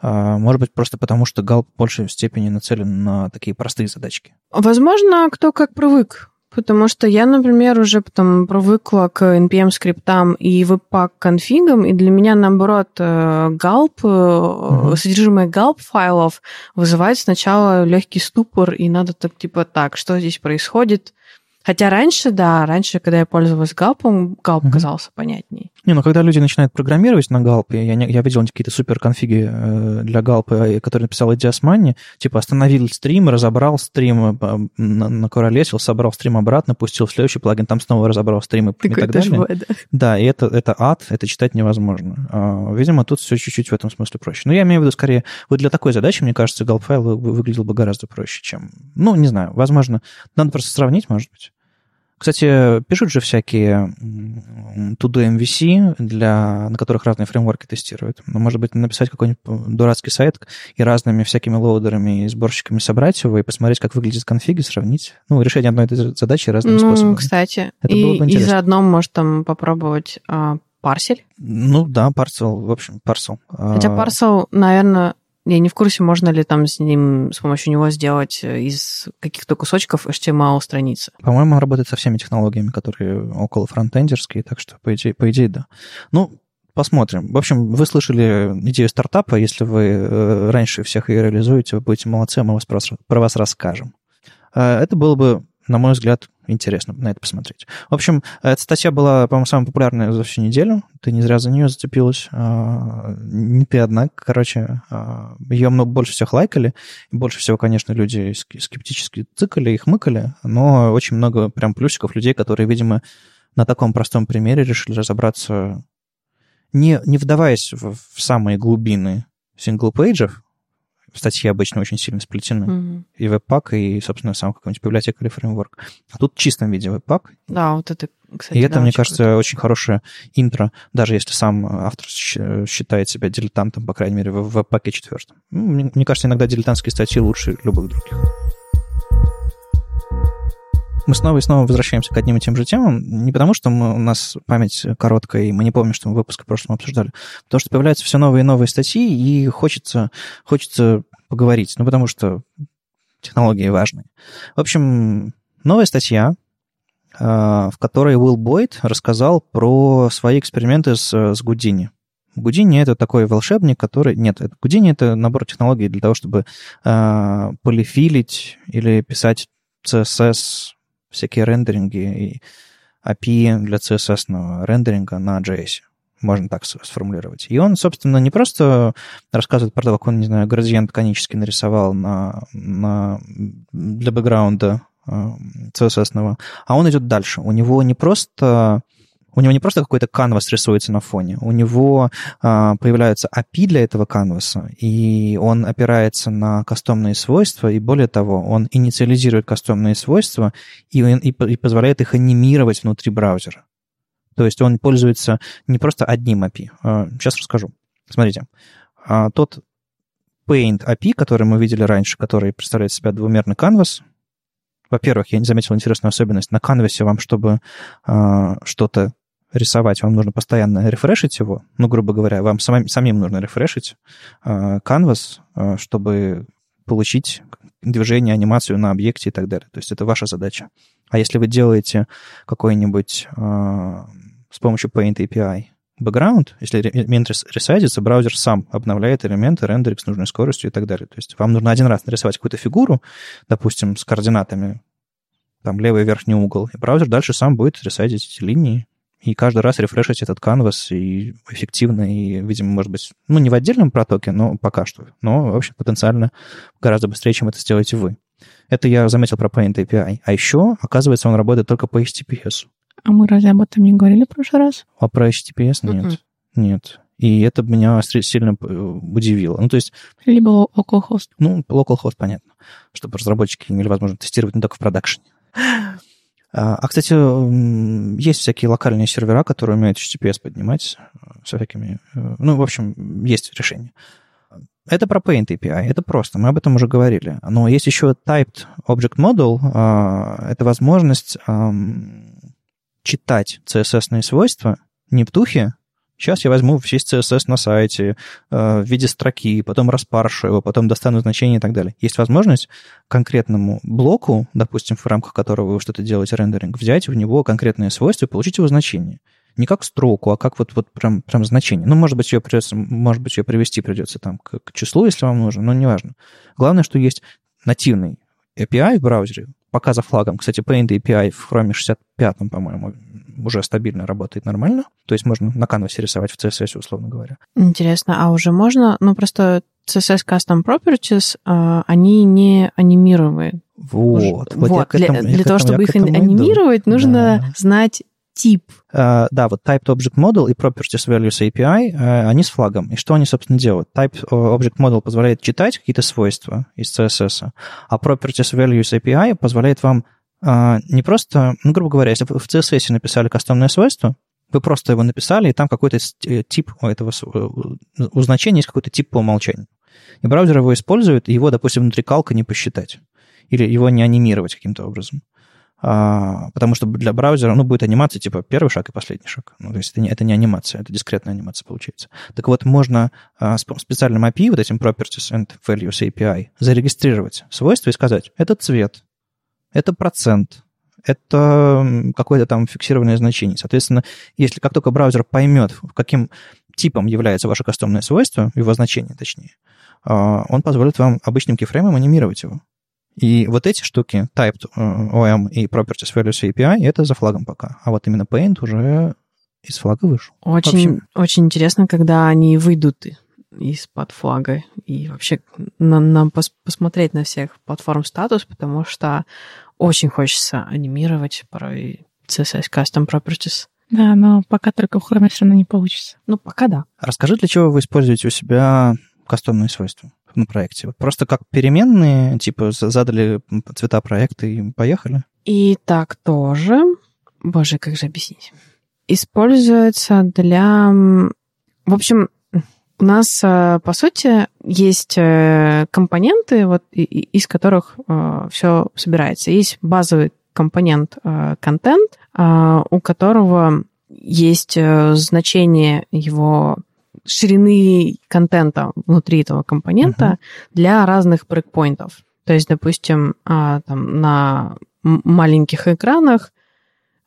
А, может быть, просто потому, что Галп в большей степени нацелен на такие простые задачки. Возможно, кто как привык. Потому что я, например, уже потом привыкла к NPM-скриптам и webpack конфигам, и для меня, наоборот, Gulp, uh-huh. содержимое Gulp файлов вызывает сначала легкий ступор, и надо так, типа, так, что здесь происходит, Хотя раньше, да, раньше, когда я пользовалась галпом, галп угу. казался понятней. Не, ну когда люди начинают программировать на галпе, я, я видел какие-то супер конфиги э, для галпа, э, которые написал Идиас Манни, типа остановил стрим, разобрал стрим, э, накуролесил, собрал стрим обратно, пустил в следующий плагин, там снова разобрал стрим и, и так далее. Бывает, да. да, и это, это ад, это читать невозможно. А, видимо, тут все чуть-чуть в этом смысле проще. Но я имею в виду скорее, вот для такой задачи, мне кажется, галп файл выглядел бы гораздо проще, чем... Ну, не знаю, возможно, надо просто сравнить, может быть. Кстати, пишут же всякие to-do MVC, для, на которых разные фреймворки тестируют. Но, может быть, написать какой-нибудь дурацкий сайт и разными всякими лоудерами и сборщиками собрать его и посмотреть, как выглядит конфиг, и сравнить. Ну, решение одной этой задачи разными ну, способами. кстати. Это и, было бы интересно. и заодно, может, там попробовать а, парсель? Ну, да, парсел, в общем, парсел. Хотя парсел, наверное, я не в курсе, можно ли там с ним, с помощью него сделать э, из каких-то кусочков HTML страницы. По-моему, он работает со всеми технологиями, которые около фронтендерские, так что, по идее, по идее да. Ну, посмотрим. В общем, вы слышали идею стартапа. Если вы э, раньше всех ее реализуете, вы будете молодцы, мы вас про, про вас расскажем. Э, это было бы, на мой взгляд, интересно на это посмотреть. В общем, эта статья была, по-моему, самая популярная за всю неделю. Ты не зря за нее зацепилась. А, не ты одна, короче. А, ее много, больше всех лайкали. Больше всего, конечно, люди скептически цикали и хмыкали. Но очень много прям плюсиков людей, которые, видимо, на таком простом примере решили разобраться, не, не вдаваясь в, в самые глубины single page ев, статьи обычно очень сильно сплетены. Mm-hmm. И webpack, и, собственно, сам какой-нибудь библиотека или фреймворк. А тут в чистом виде webpack. Да, вот это, кстати, И это, да, мне кажется, круто. очень хорошее интро, даже если сам автор считает себя дилетантом, по крайней мере, в веб-паке четвертом. Мне, мне кажется, иногда дилетантские статьи лучше любых других мы снова и снова возвращаемся к одним и тем же темам, не потому что мы, у нас память короткая, и мы не помним, что мы выпуск в прошлом обсуждали, потому что появляются все новые и новые статьи, и хочется, хочется поговорить, ну, потому что технологии важны. В общем, новая статья, а, в которой Уилл Бойд рассказал про свои эксперименты с, с Гудини. Гудини — это такой волшебник, который... Нет, Гудини — это набор технологий для того, чтобы э, полифилить или писать CSS всякие рендеринги и API для CSS рендеринга на JS. Можно так сформулировать. И он, собственно, не просто рассказывает про то, как он, не знаю, градиент конически нарисовал на, на, для бэкграунда CSS, а он идет дальше. У него не просто у него не просто какой-то канвас рисуется на фоне, у него а, появляется API для этого канваса, и он опирается на кастомные свойства, и более того, он инициализирует кастомные свойства и, и, и позволяет их анимировать внутри браузера. То есть он пользуется не просто одним API. А, сейчас расскажу. Смотрите. А, тот Paint API, который мы видели раньше, который представляет себя двумерный канвас, во-первых, я не заметил интересную особенность. На канвасе вам, чтобы э, что-то рисовать, вам нужно постоянно рефрешить его. Ну, грубо говоря, вам самим, самим нужно рефрешить э, canvas, э, чтобы получить движение, анимацию на объекте и так далее. То есть это ваша задача. А если вы делаете какой-нибудь э, с помощью Paint API background, если элемент ресайзится, браузер сам обновляет элементы, рендеринг с нужной скоростью и так далее. То есть вам нужно один раз нарисовать какую-то фигуру, допустим, с координатами, там левый верхний угол, и браузер дальше сам будет ресайзить эти линии, и каждый раз рефрешить этот канвас и эффективно, и, видимо, может быть, ну, не в отдельном протоке, но пока что, но, в общем, потенциально гораздо быстрее, чем это сделаете вы. Это я заметил про Paint API. А еще, оказывается, он работает только по HTTPS. А мы разве об этом не говорили в прошлый раз? А про HTTPS нет. Uh-huh. Нет. И это меня сильно э, удивило. Ну, то есть... Либо localhost. Ну, localhost, понятно. Чтобы разработчики имели возможность тестировать не только в продакшене. А, а, кстати, есть всякие локальные сервера, которые умеют HTTPS поднимать э, со всякими... Э, ну, в общем, есть решение. Это про Paint API, это просто, мы об этом уже говорили. Но есть еще Typed Object Model, а, это возможность читать CSS-ные свойства не духе Сейчас я возьму весь CSS на сайте э, в виде строки, потом распаршу его, потом достану значение и так далее. Есть возможность конкретному блоку, допустим, в рамках которого вы что-то делаете рендеринг, взять в него конкретное свойство и получить его значение. Не как строку, а как вот, вот прям, прям значение. Ну, может быть, ее придется, может быть, ее привести придется там к, к числу, если вам нужно, но неважно. Главное, что есть нативный API в браузере, пока за флагом. Кстати, Paint API в Chrome 65, по-моему, уже стабильно работает нормально. То есть можно на канвасе рисовать в CSS, условно говоря. Интересно, а уже можно, ну просто CSS Custom Properties, а, они не анимируемые. Вот. Вот, вот. для, этому, для того, чтобы их анимировать, иду. нужно да. знать тип. Uh, да, вот Typed Object Model и Properties Values API, э, они с флагом. И что они, собственно, делают? Typed Object Model позволяет читать какие-то свойства из CSS, а Properties Values API позволяет вам не просто, ну, грубо говоря, если вы в CSS написали кастомное свойство, вы просто его написали, и там какой-то э, тип у этого у значения есть какой-то тип по умолчанию. И браузер его использует, и его, допустим, внутри калка не посчитать. Или его не анимировать каким-то образом. А, потому что для браузера ну, будет анимация типа первый шаг и последний шаг. Ну, то есть это не, это не анимация, это дискретная анимация получается. Так вот, можно а, с специальным API, вот этим Properties and Values API, зарегистрировать свойства и сказать, это цвет, это процент, это какое-то там фиксированное значение. Соответственно, если как только браузер поймет, каким типом является ваше кастомное свойство, его значение точнее, а, он позволит вам обычным кейфреймом анимировать его. И вот эти штуки, typed э, OM и properties values API, это за флагом пока. А вот именно paint уже из флага вышел. Очень, общем... очень интересно, когда они выйдут из-под флага и вообще нам, нам пос посмотреть на всех платформ статус, потому что очень хочется анимировать порой CSS Custom Properties. Да, но пока только в Chrome все равно не получится. Ну, пока да. Расскажи, для чего вы используете у себя кастомные свойства? На проекте? Вот просто как переменные, типа задали цвета проекта и поехали? И так тоже. Боже, как же объяснить? Используется для... В общем, у нас, э, по сути, есть э, компоненты, вот, из которых э, все собирается. Есть базовый компонент контент, у которого есть значение его ширины контента внутри этого компонента uh-huh. для разных брейкпоинтов. То есть, допустим, а, там, на маленьких экранах,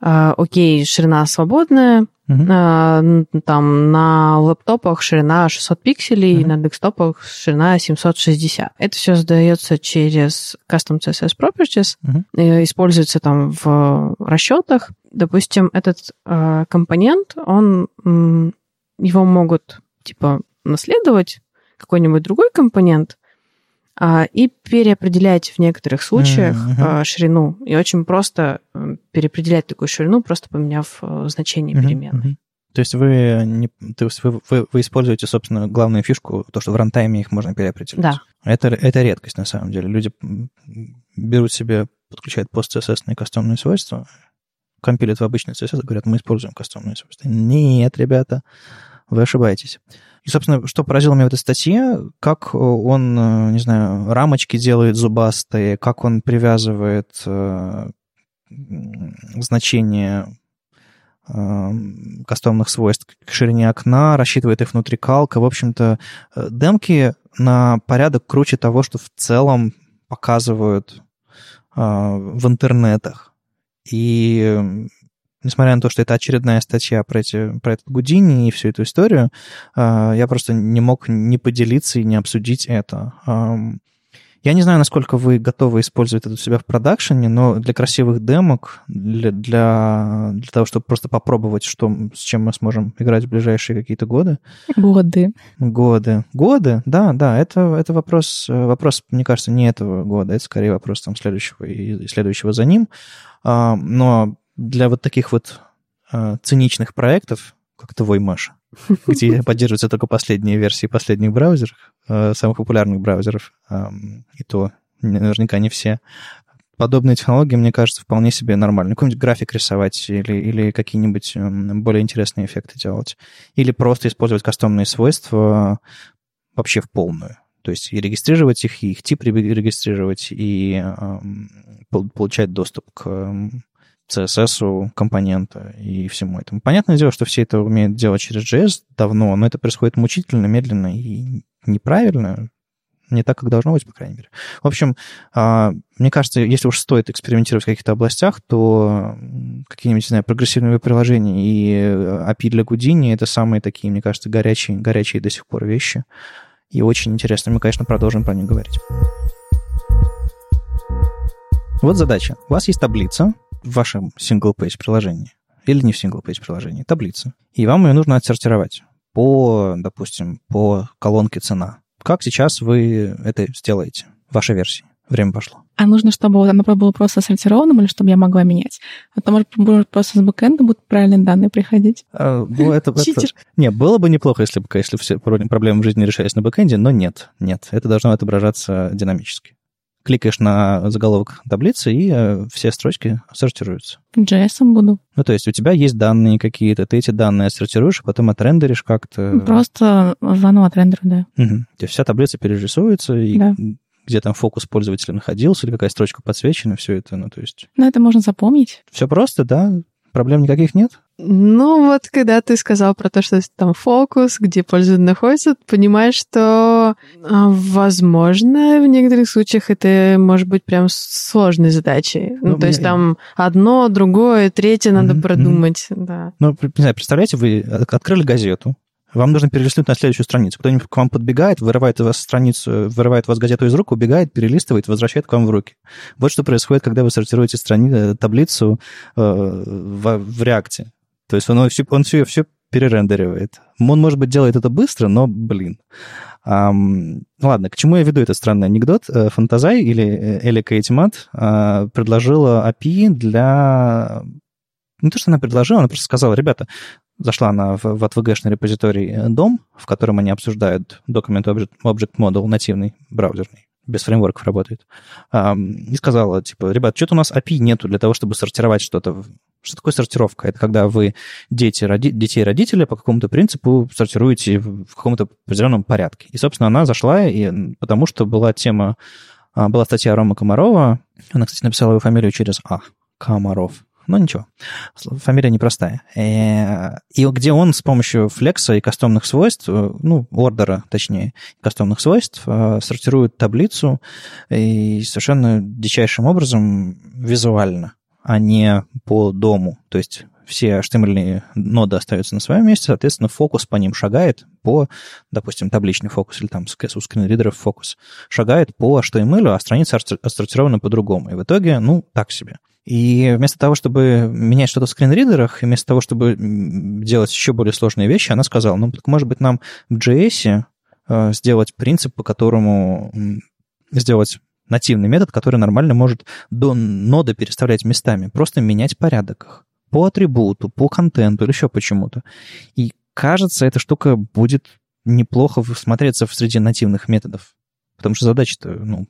а, окей, ширина свободная, uh-huh. там на лэптопах ширина 600 пикселей, uh-huh. на десктопах ширина 760. Это все сдается через Custom CSS Properties, uh-huh. используется там в расчетах. Допустим, этот компонент, он его могут типа наследовать какой-нибудь другой компонент а, и переопределять в некоторых случаях mm-hmm. ширину. И очень просто э, переопределять такую ширину, просто поменяв э, значение mm-hmm. переменной. То есть вы, не, то есть вы, вы, вы используете, собственно, главную фишку, то, что в рантайме их можно переопределить. Да. Это, это редкость, на самом деле. Люди берут себе, подключают пост-CSS кастомные свойства, компилят в обычный CSS и говорят, мы используем кастомные свойства. Нет, ребята, вы ошибаетесь. И, собственно, что поразило меня в этой статье, как он, не знаю, рамочки делает зубастые, как он привязывает э, значение кастомных свойств к ширине окна, рассчитывает их внутри калка. В общем-то, демки на порядок круче того, что в целом показывают в интернетах. И несмотря на то, что это очередная статья про, эти, про этот Гудини и всю эту историю, а, я просто не мог не поделиться и не обсудить это. Я не знаю, насколько вы готовы использовать это у себя в продакшене, но для красивых демок, для, для, для того, чтобы просто попробовать, что, с чем мы сможем играть в ближайшие какие-то годы. Годы. Годы. Годы, да, да. Это, это вопрос, вопрос, мне кажется, не этого года. Это скорее вопрос там, следующего и следующего за ним. Но для вот таких вот э, циничных проектов, как твой, Маша, где поддерживаются только последние версии последних браузеров, э, самых популярных браузеров, э, и то наверняка не все, подобные технологии, мне кажется, вполне себе нормально. Какой-нибудь график рисовать или, или какие-нибудь более интересные эффекты делать. Или просто использовать кастомные свойства вообще в полную. То есть и регистрировать их, и их тип регистрировать, и э, получать доступ к CSS компонента и всему этому. Понятное дело, что все это умеют делать через JS давно, но это происходит мучительно, медленно и неправильно, не так, как должно быть, по крайней мере. В общем, а, мне кажется, если уж стоит экспериментировать в каких-то областях, то какие-нибудь, не знаю, прогрессивные приложения и API для Houdini — это самые такие, мне кажется, горячие, горячие до сих пор вещи. И очень интересно. Мы, конечно, продолжим про них говорить. Вот задача. У вас есть таблица, в вашем single-page приложении, или не в single-page приложении, таблицу, и вам ее нужно отсортировать по, допустим, по колонке цена. Как сейчас вы это сделаете в вашей версии? Время пошло. А нужно, чтобы оно было просто сортированным или чтобы я могла менять? А то, может, просто с бэкэнда будут правильные данные приходить? А, ну, это, это... Не, было бы неплохо, если бы, если все проблемы в жизни решались на бэкэнде, но нет, нет. Это должно отображаться динамически кликаешь на заголовок таблицы, и э, все строчки сортируются. JS буду. Ну, то есть у тебя есть данные какие-то, ты эти данные сортируешь, а потом отрендеришь как-то. Просто заново отрендерю, да. Угу. То есть вся таблица перерисуется, и да. где там фокус пользователя находился, или какая строчка подсвечена, все это, ну, то есть... Ну, это можно запомнить. Все просто, да, Проблем никаких нет? Ну вот, когда ты сказал про то, что там фокус, где пользователь находится, понимаешь, что, а, возможно, в некоторых случаях это может быть прям сложной задачей. Ну, ну то есть там одно, другое, третье надо mm-hmm. продумать, да. Ну, не знаю, представляете, вы открыли газету, вам нужно перелистнуть на следующую страницу. Кто-нибудь к вам подбегает, вырывает у вас страницу, вырывает у вас газету из рук, убегает, перелистывает, возвращает к вам в руки. Вот что происходит, когда вы сортируете страни... Э, таблицу э, в, в реакте. То есть он, все, он все, все перерендеривает. Он, может быть, делает это быстро, но, блин. Um, ладно, к чему я веду этот странный анекдот? Э, Фантазай или э, Элика Этимат uh, предложила API для... Не то, что она предложила, она просто сказала, ребята, зашла она в, в ATVG-шный репозиторий э, дом, в котором они обсуждают Document Object, Object Model нативный, браузерный, без фреймворков работает, и сказала, типа, ребят, что-то у нас API нету для того, чтобы сортировать что-то. Что такое сортировка? Это когда вы дети, роди, детей родителей по какому-то принципу сортируете в каком-то определенном порядке. И, собственно, она зашла, и, потому что была тема, а, была статья Рома Комарова, она, кстати, написала его фамилию через А, Комаров, но ничего, фамилия непростая. Э, и где он с помощью флекса и кастомных свойств, э, ну, ордера, точнее, кастомных свойств, э, сортирует таблицу и совершенно дичайшим образом визуально, а не по дому. То есть все HTML ноды остаются на своем месте, соответственно, фокус по ним шагает по, допустим, табличный фокус или там у скринридеров фокус, шагает по HTML, а страница отсортирована по-другому. И в итоге, ну, так себе. И вместо того, чтобы менять что-то в скринридерах, и вместо того, чтобы делать еще более сложные вещи, она сказала, ну, так, может быть, нам в JS э, сделать принцип, по которому сделать нативный метод, который нормально может до ноды переставлять местами, просто менять порядок их по атрибуту, по контенту или еще почему-то. И кажется, эта штука будет неплохо смотреться в среди нативных методов, потому что задача-то, ну,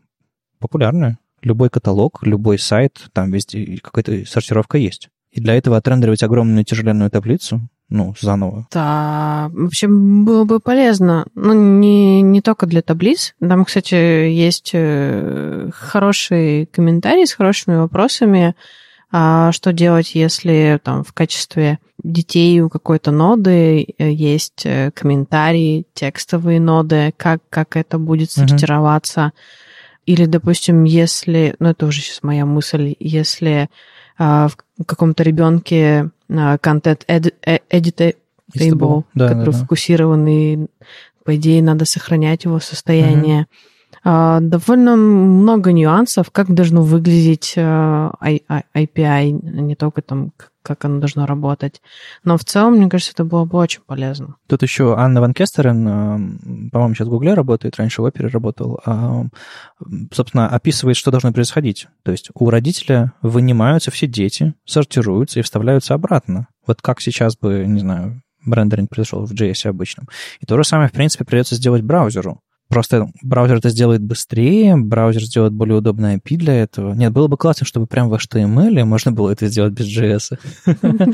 популярная любой каталог, любой сайт, там везде какая-то сортировка есть. И для этого отрендерировать огромную тяжеленную таблицу, ну, заново. Да, вообще было бы полезно. Ну, не, не только для таблиц. Там, кстати, есть э, хороший комментарий с хорошими вопросами А что делать, если там в качестве детей у какой-то ноды э, есть э, комментарии, текстовые ноды, как, как это будет сортироваться? Mm-hmm. Или, допустим, если, ну это уже сейчас моя мысль, если а, в каком-то ребенке контент editable, да, который да, да. фокусированный, по идее, надо сохранять его состояние. А, довольно много нюансов, как должно выглядеть API, а, не только там, как оно должно работать. Но в целом, мне кажется, это было бы очень полезно. Тут еще Анна Ван Кестерен, э, по-моему, сейчас в Гугле работает, раньше в Опере работал, а, собственно, описывает, что должно происходить. То есть у родителя вынимаются все дети, сортируются и вставляются обратно. Вот как сейчас бы, не знаю, рендеринг произошел в JS обычном. И то же самое, в принципе, придется сделать браузеру. Просто браузер это сделает быстрее, браузер сделает более удобное API для этого. Нет, было бы классно, чтобы прям в HTML можно было это сделать без JS.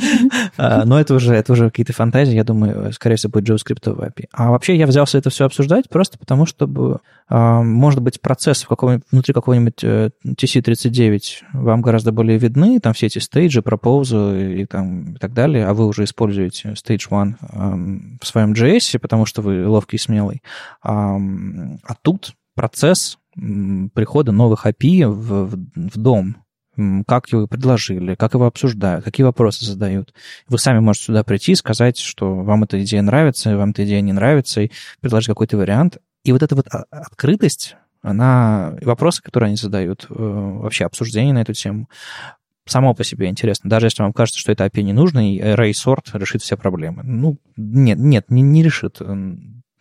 А, но это уже, это уже какие-то фантазии, я думаю, скорее всего, будет JavaScript API. А вообще я взялся это все обсуждать просто потому, чтобы, а, может быть, каком, внутри какого-нибудь э, TC39 вам гораздо более видны, там все эти стейджи, пропозы и, там, и так далее, а вы уже используете Stage 1 в своем JS, потому что вы ловкий и смелый а тут процесс прихода новых API в, в, в дом, как его предложили, как его обсуждают, какие вопросы задают. Вы сами можете сюда прийти и сказать, что вам эта идея нравится, вам эта идея не нравится, и предложить какой-то вариант. И вот эта вот открытость, она, вопросы, которые они задают, э, вообще обсуждение на эту тему, само по себе интересно. Даже если вам кажется, что это API не нужно, и array sort решит все проблемы. Ну, нет, нет, не, не решит.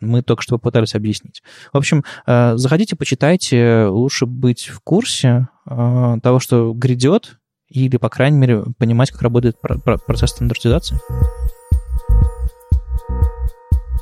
Мы только что попытались объяснить. В общем, э, заходите, почитайте. Лучше быть в курсе э, того, что грядет, или, по крайней мере, понимать, как работает процесс стандартизации.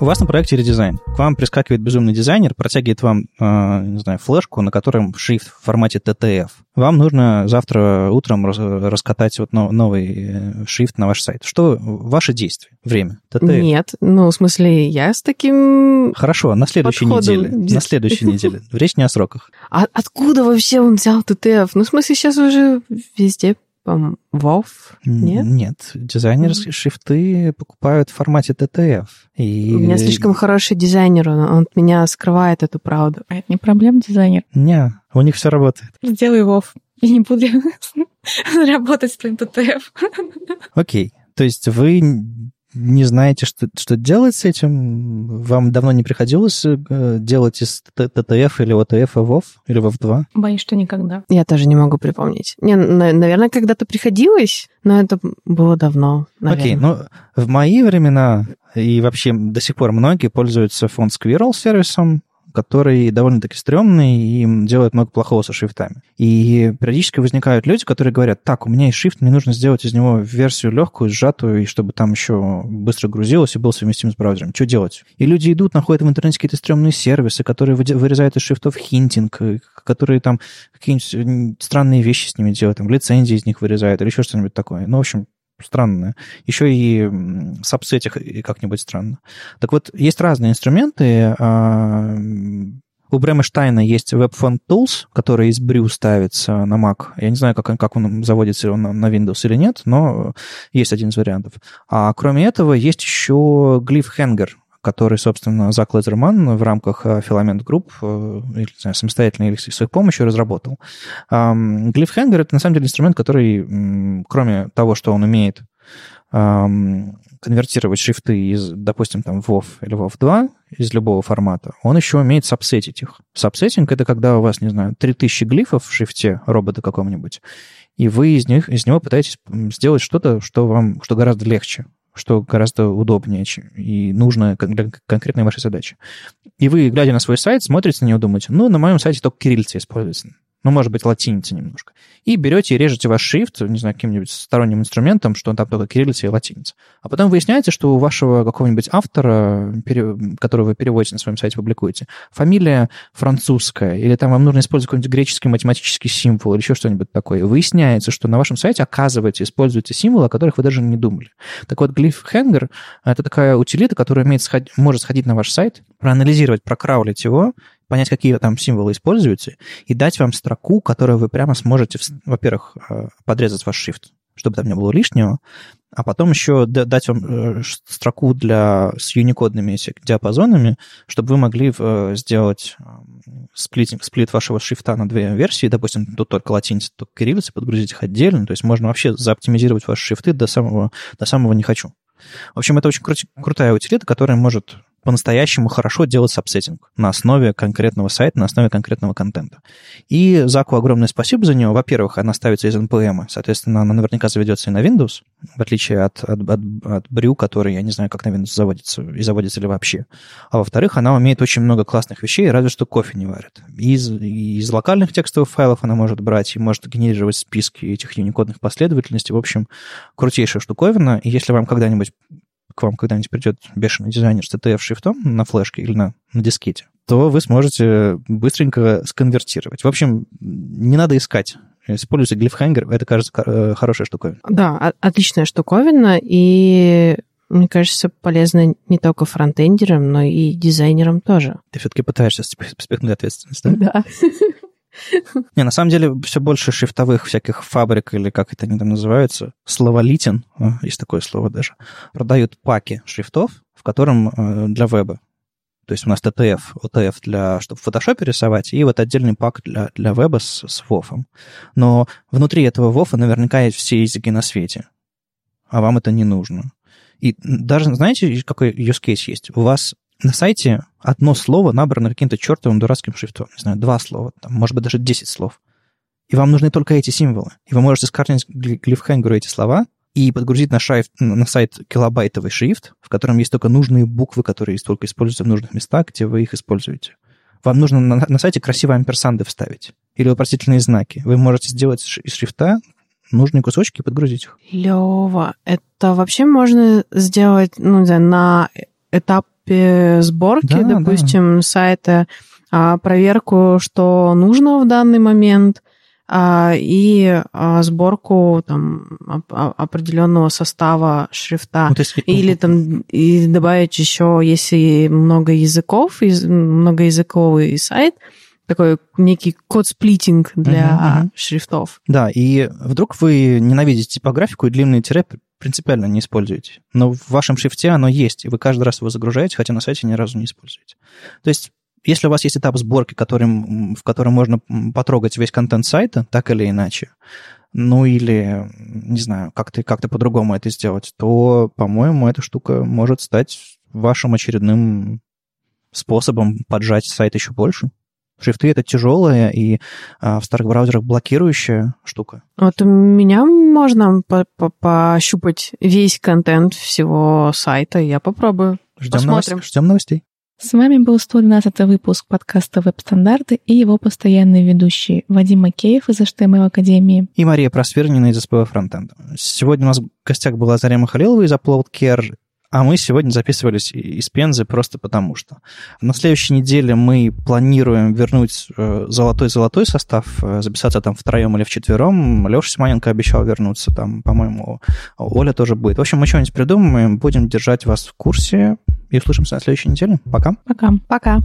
У вас на проекте редизайн. К вам прискакивает безумный дизайнер, протягивает вам, э, не знаю, флешку, на котором шрифт в формате TTF. Вам нужно завтра утром раскатать вот новый э, шрифт на ваш сайт. Что ваше действие? Время? TTF? Нет, ну, в смысле, я с таким Хорошо, на следующей подходом... неделе. На следующей неделе. Речь не о сроках. А откуда вообще он взял TTF? Ну, в смысле, сейчас уже везде WoW? Нет? Нет. Дизайнерские mm-hmm. шрифты покупают в формате TTF. И... У меня слишком хороший дизайнер, он, он от меня скрывает эту правду. А это не проблема, дизайнер? Не, у них все работает. Сделай WoW. Я не буду работать с твоим TTF. Окей. То есть вы не знаете, что, что делать с этим? Вам давно не приходилось э, делать из ТТФ или ОТФ ВОВ или ВОВ-2? Боюсь, что никогда. Я тоже не могу припомнить. Не, наверное, когда-то приходилось, но это было давно. Окей, okay, ну, в мои времена и вообще до сих пор многие пользуются фонд Squirrel сервисом, который довольно-таки стрёмный и делает много плохого со шрифтами. И периодически возникают люди, которые говорят, так, у меня есть шрифт, мне нужно сделать из него версию легкую, сжатую, и чтобы там еще быстро грузилось и был совместим с браузером. Что делать? И люди идут, находят в интернете какие-то стрёмные сервисы, которые вырезают из шрифтов хинтинг, которые там какие-нибудь странные вещи с ними делают, там лицензии из них вырезают или еще что-нибудь такое. Ну, в общем, странное. Еще и сабсетих как-нибудь странно. Так вот, есть разные инструменты. А, у Брэма Штайна есть WebFont Tools, который из Brew ставится на Mac. Я не знаю, как, как он заводится он на Windows или нет, но есть один из вариантов. А кроме этого, есть еще Glyph Hanger, который, собственно, Зак Лезерман в рамках Filament э, Group, э, или, не знаю, самостоятельно или с их помощью разработал. Glyphhanger — это, на самом деле, инструмент, который, кроме того, что он умеет конвертировать шрифты из, допустим, там WoW или WoW 2 из любого формата, он еще умеет сабсетить их. Сабсетинг — это когда у вас, не знаю, 3000 глифов в шрифте робота каком-нибудь, и вы из, них, из него пытаетесь сделать что-то, что вам, что гораздо легче что гораздо удобнее и нужно для конкретной вашей задачи. И вы, глядя на свой сайт, смотрите на него, думаете, ну, на моем сайте только кириллица используется ну, может быть, латиница немножко. И берете и режете ваш шрифт, не знаю, каким-нибудь сторонним инструментом, что он там только кириллица и латиница. А потом выясняете, что у вашего какого-нибудь автора, которого вы переводите на своем сайте, публикуете, фамилия французская, или там вам нужно использовать какой-нибудь греческий математический символ или еще что-нибудь такое. Выясняется, что на вашем сайте, оказывается, используются символы, о которых вы даже не думали. Так вот, Glyph Hanger — это такая утилита, которая имеет, может сходить на ваш сайт, проанализировать, прокраулить его, понять, какие там символы используете, и дать вам строку, которую вы прямо сможете, во-первых, э, подрезать ваш шрифт, чтобы там не было лишнего, а потом еще дать вам э, строку для, с юникодными диапазонами, чтобы вы могли э, сделать сплит, сплит вашего шрифта на две версии, допустим, тут только латиница, только кириллица, подгрузить их отдельно, то есть можно вообще заоптимизировать ваши шрифты до самого, до самого «не хочу». В общем, это очень кру- крутая утилита, которая может по-настоящему хорошо делать сабсеттинг на основе конкретного сайта, на основе конкретного контента. И Заку огромное спасибо за него. Во-первых, она ставится из NPM, соответственно, она наверняка заведется и на Windows, в отличие от, от, от, от Brew, который, я не знаю, как на Windows заводится, и заводится ли вообще. А во-вторых, она умеет очень много классных вещей, разве что кофе не варит. Из, из локальных текстовых файлов она может брать и может генерировать списки этих юникодных последовательностей. В общем, крутейшая штуковина. И если вам когда-нибудь к вам когда-нибудь придет бешеный дизайнер с TTF-шрифтом на флешке или на, на дискете, то вы сможете быстренько сконвертировать. В общем, не надо искать. Используйте глифхангер, это, кажется, э, хорошая штуковина. Да, отличная штуковина, и мне кажется, полезно не только фронтендерам, но и дизайнерам тоже. Ты все-таки пытаешься спихнуть ответственность, да? Да. Не, на самом деле все больше шрифтовых всяких фабрик, или как это они там называются, словолитин, есть такое слово даже, продают паки шрифтов, в котором э, для веба. То есть у нас TTF, OTF, для, чтобы в Photoshop рисовать, и вот отдельный пак для, для веба с, с WoF. Но внутри этого WoF наверняка есть все языки на свете, а вам это не нужно. И даже, знаете, какой use case есть? У вас на сайте одно слово набрано каким-то чертовым дурацким шрифтом, не знаю, два слова, там, может быть, даже 10 слов. И вам нужны только эти символы. И вы можете скарнить глифхенгеру эти слова и подгрузить на, шайф, на сайт килобайтовый шрифт, в котором есть только нужные буквы, которые только используются в нужных местах, где вы их используете. Вам нужно на, на сайте красивые амперсанды вставить или вопросительные знаки. Вы можете сделать из шрифта нужные кусочки и подгрузить их. Лева, это вообще можно сделать ну, на этап этапе сборки, да, допустим, да. сайта, а, проверку, что нужно в данный момент, а, и а, сборку там определенного состава шрифта. Ну, есть... Или там и добавить еще, если много языков, многоязыковый сайт, такой некий код-сплитинг для uh-huh, uh-huh. шрифтов. Да, и вдруг вы ненавидите типографику и длинные тире принципиально не используете. Но в вашем шрифте оно есть, и вы каждый раз его загружаете, хотя на сайте ни разу не используете. То есть если у вас есть этап сборки, которым, в котором можно потрогать весь контент сайта, так или иначе, ну или, не знаю, как-то как по-другому это сделать, то, по-моему, эта штука может стать вашим очередным способом поджать сайт еще больше. Шрифты — это тяжелая и а, в старых браузерах блокирующая штука. Вот у меня можно по -по пощупать весь контент всего сайта. Я попробую. Ждем, Посмотрим. Новость, ждем новостей. С вами был 112 выпуск подкаста «Веб-стандарты» и его постоянные ведущие Вадим Макеев из HTML Академии и Мария Просвернина из SPV Frontend. Сегодня у нас в гостях была Зарема Халилова из Upload Care а мы сегодня записывались из Пензы просто потому что. На следующей неделе мы планируем вернуть золотой-золотой э, состав, э, записаться там втроем или вчетвером. Леша Симоненко обещал вернуться, там, по-моему, Оля тоже будет. В общем, мы что-нибудь придумаем, будем держать вас в курсе и услышимся на следующей неделе. Пока. Пока. Пока.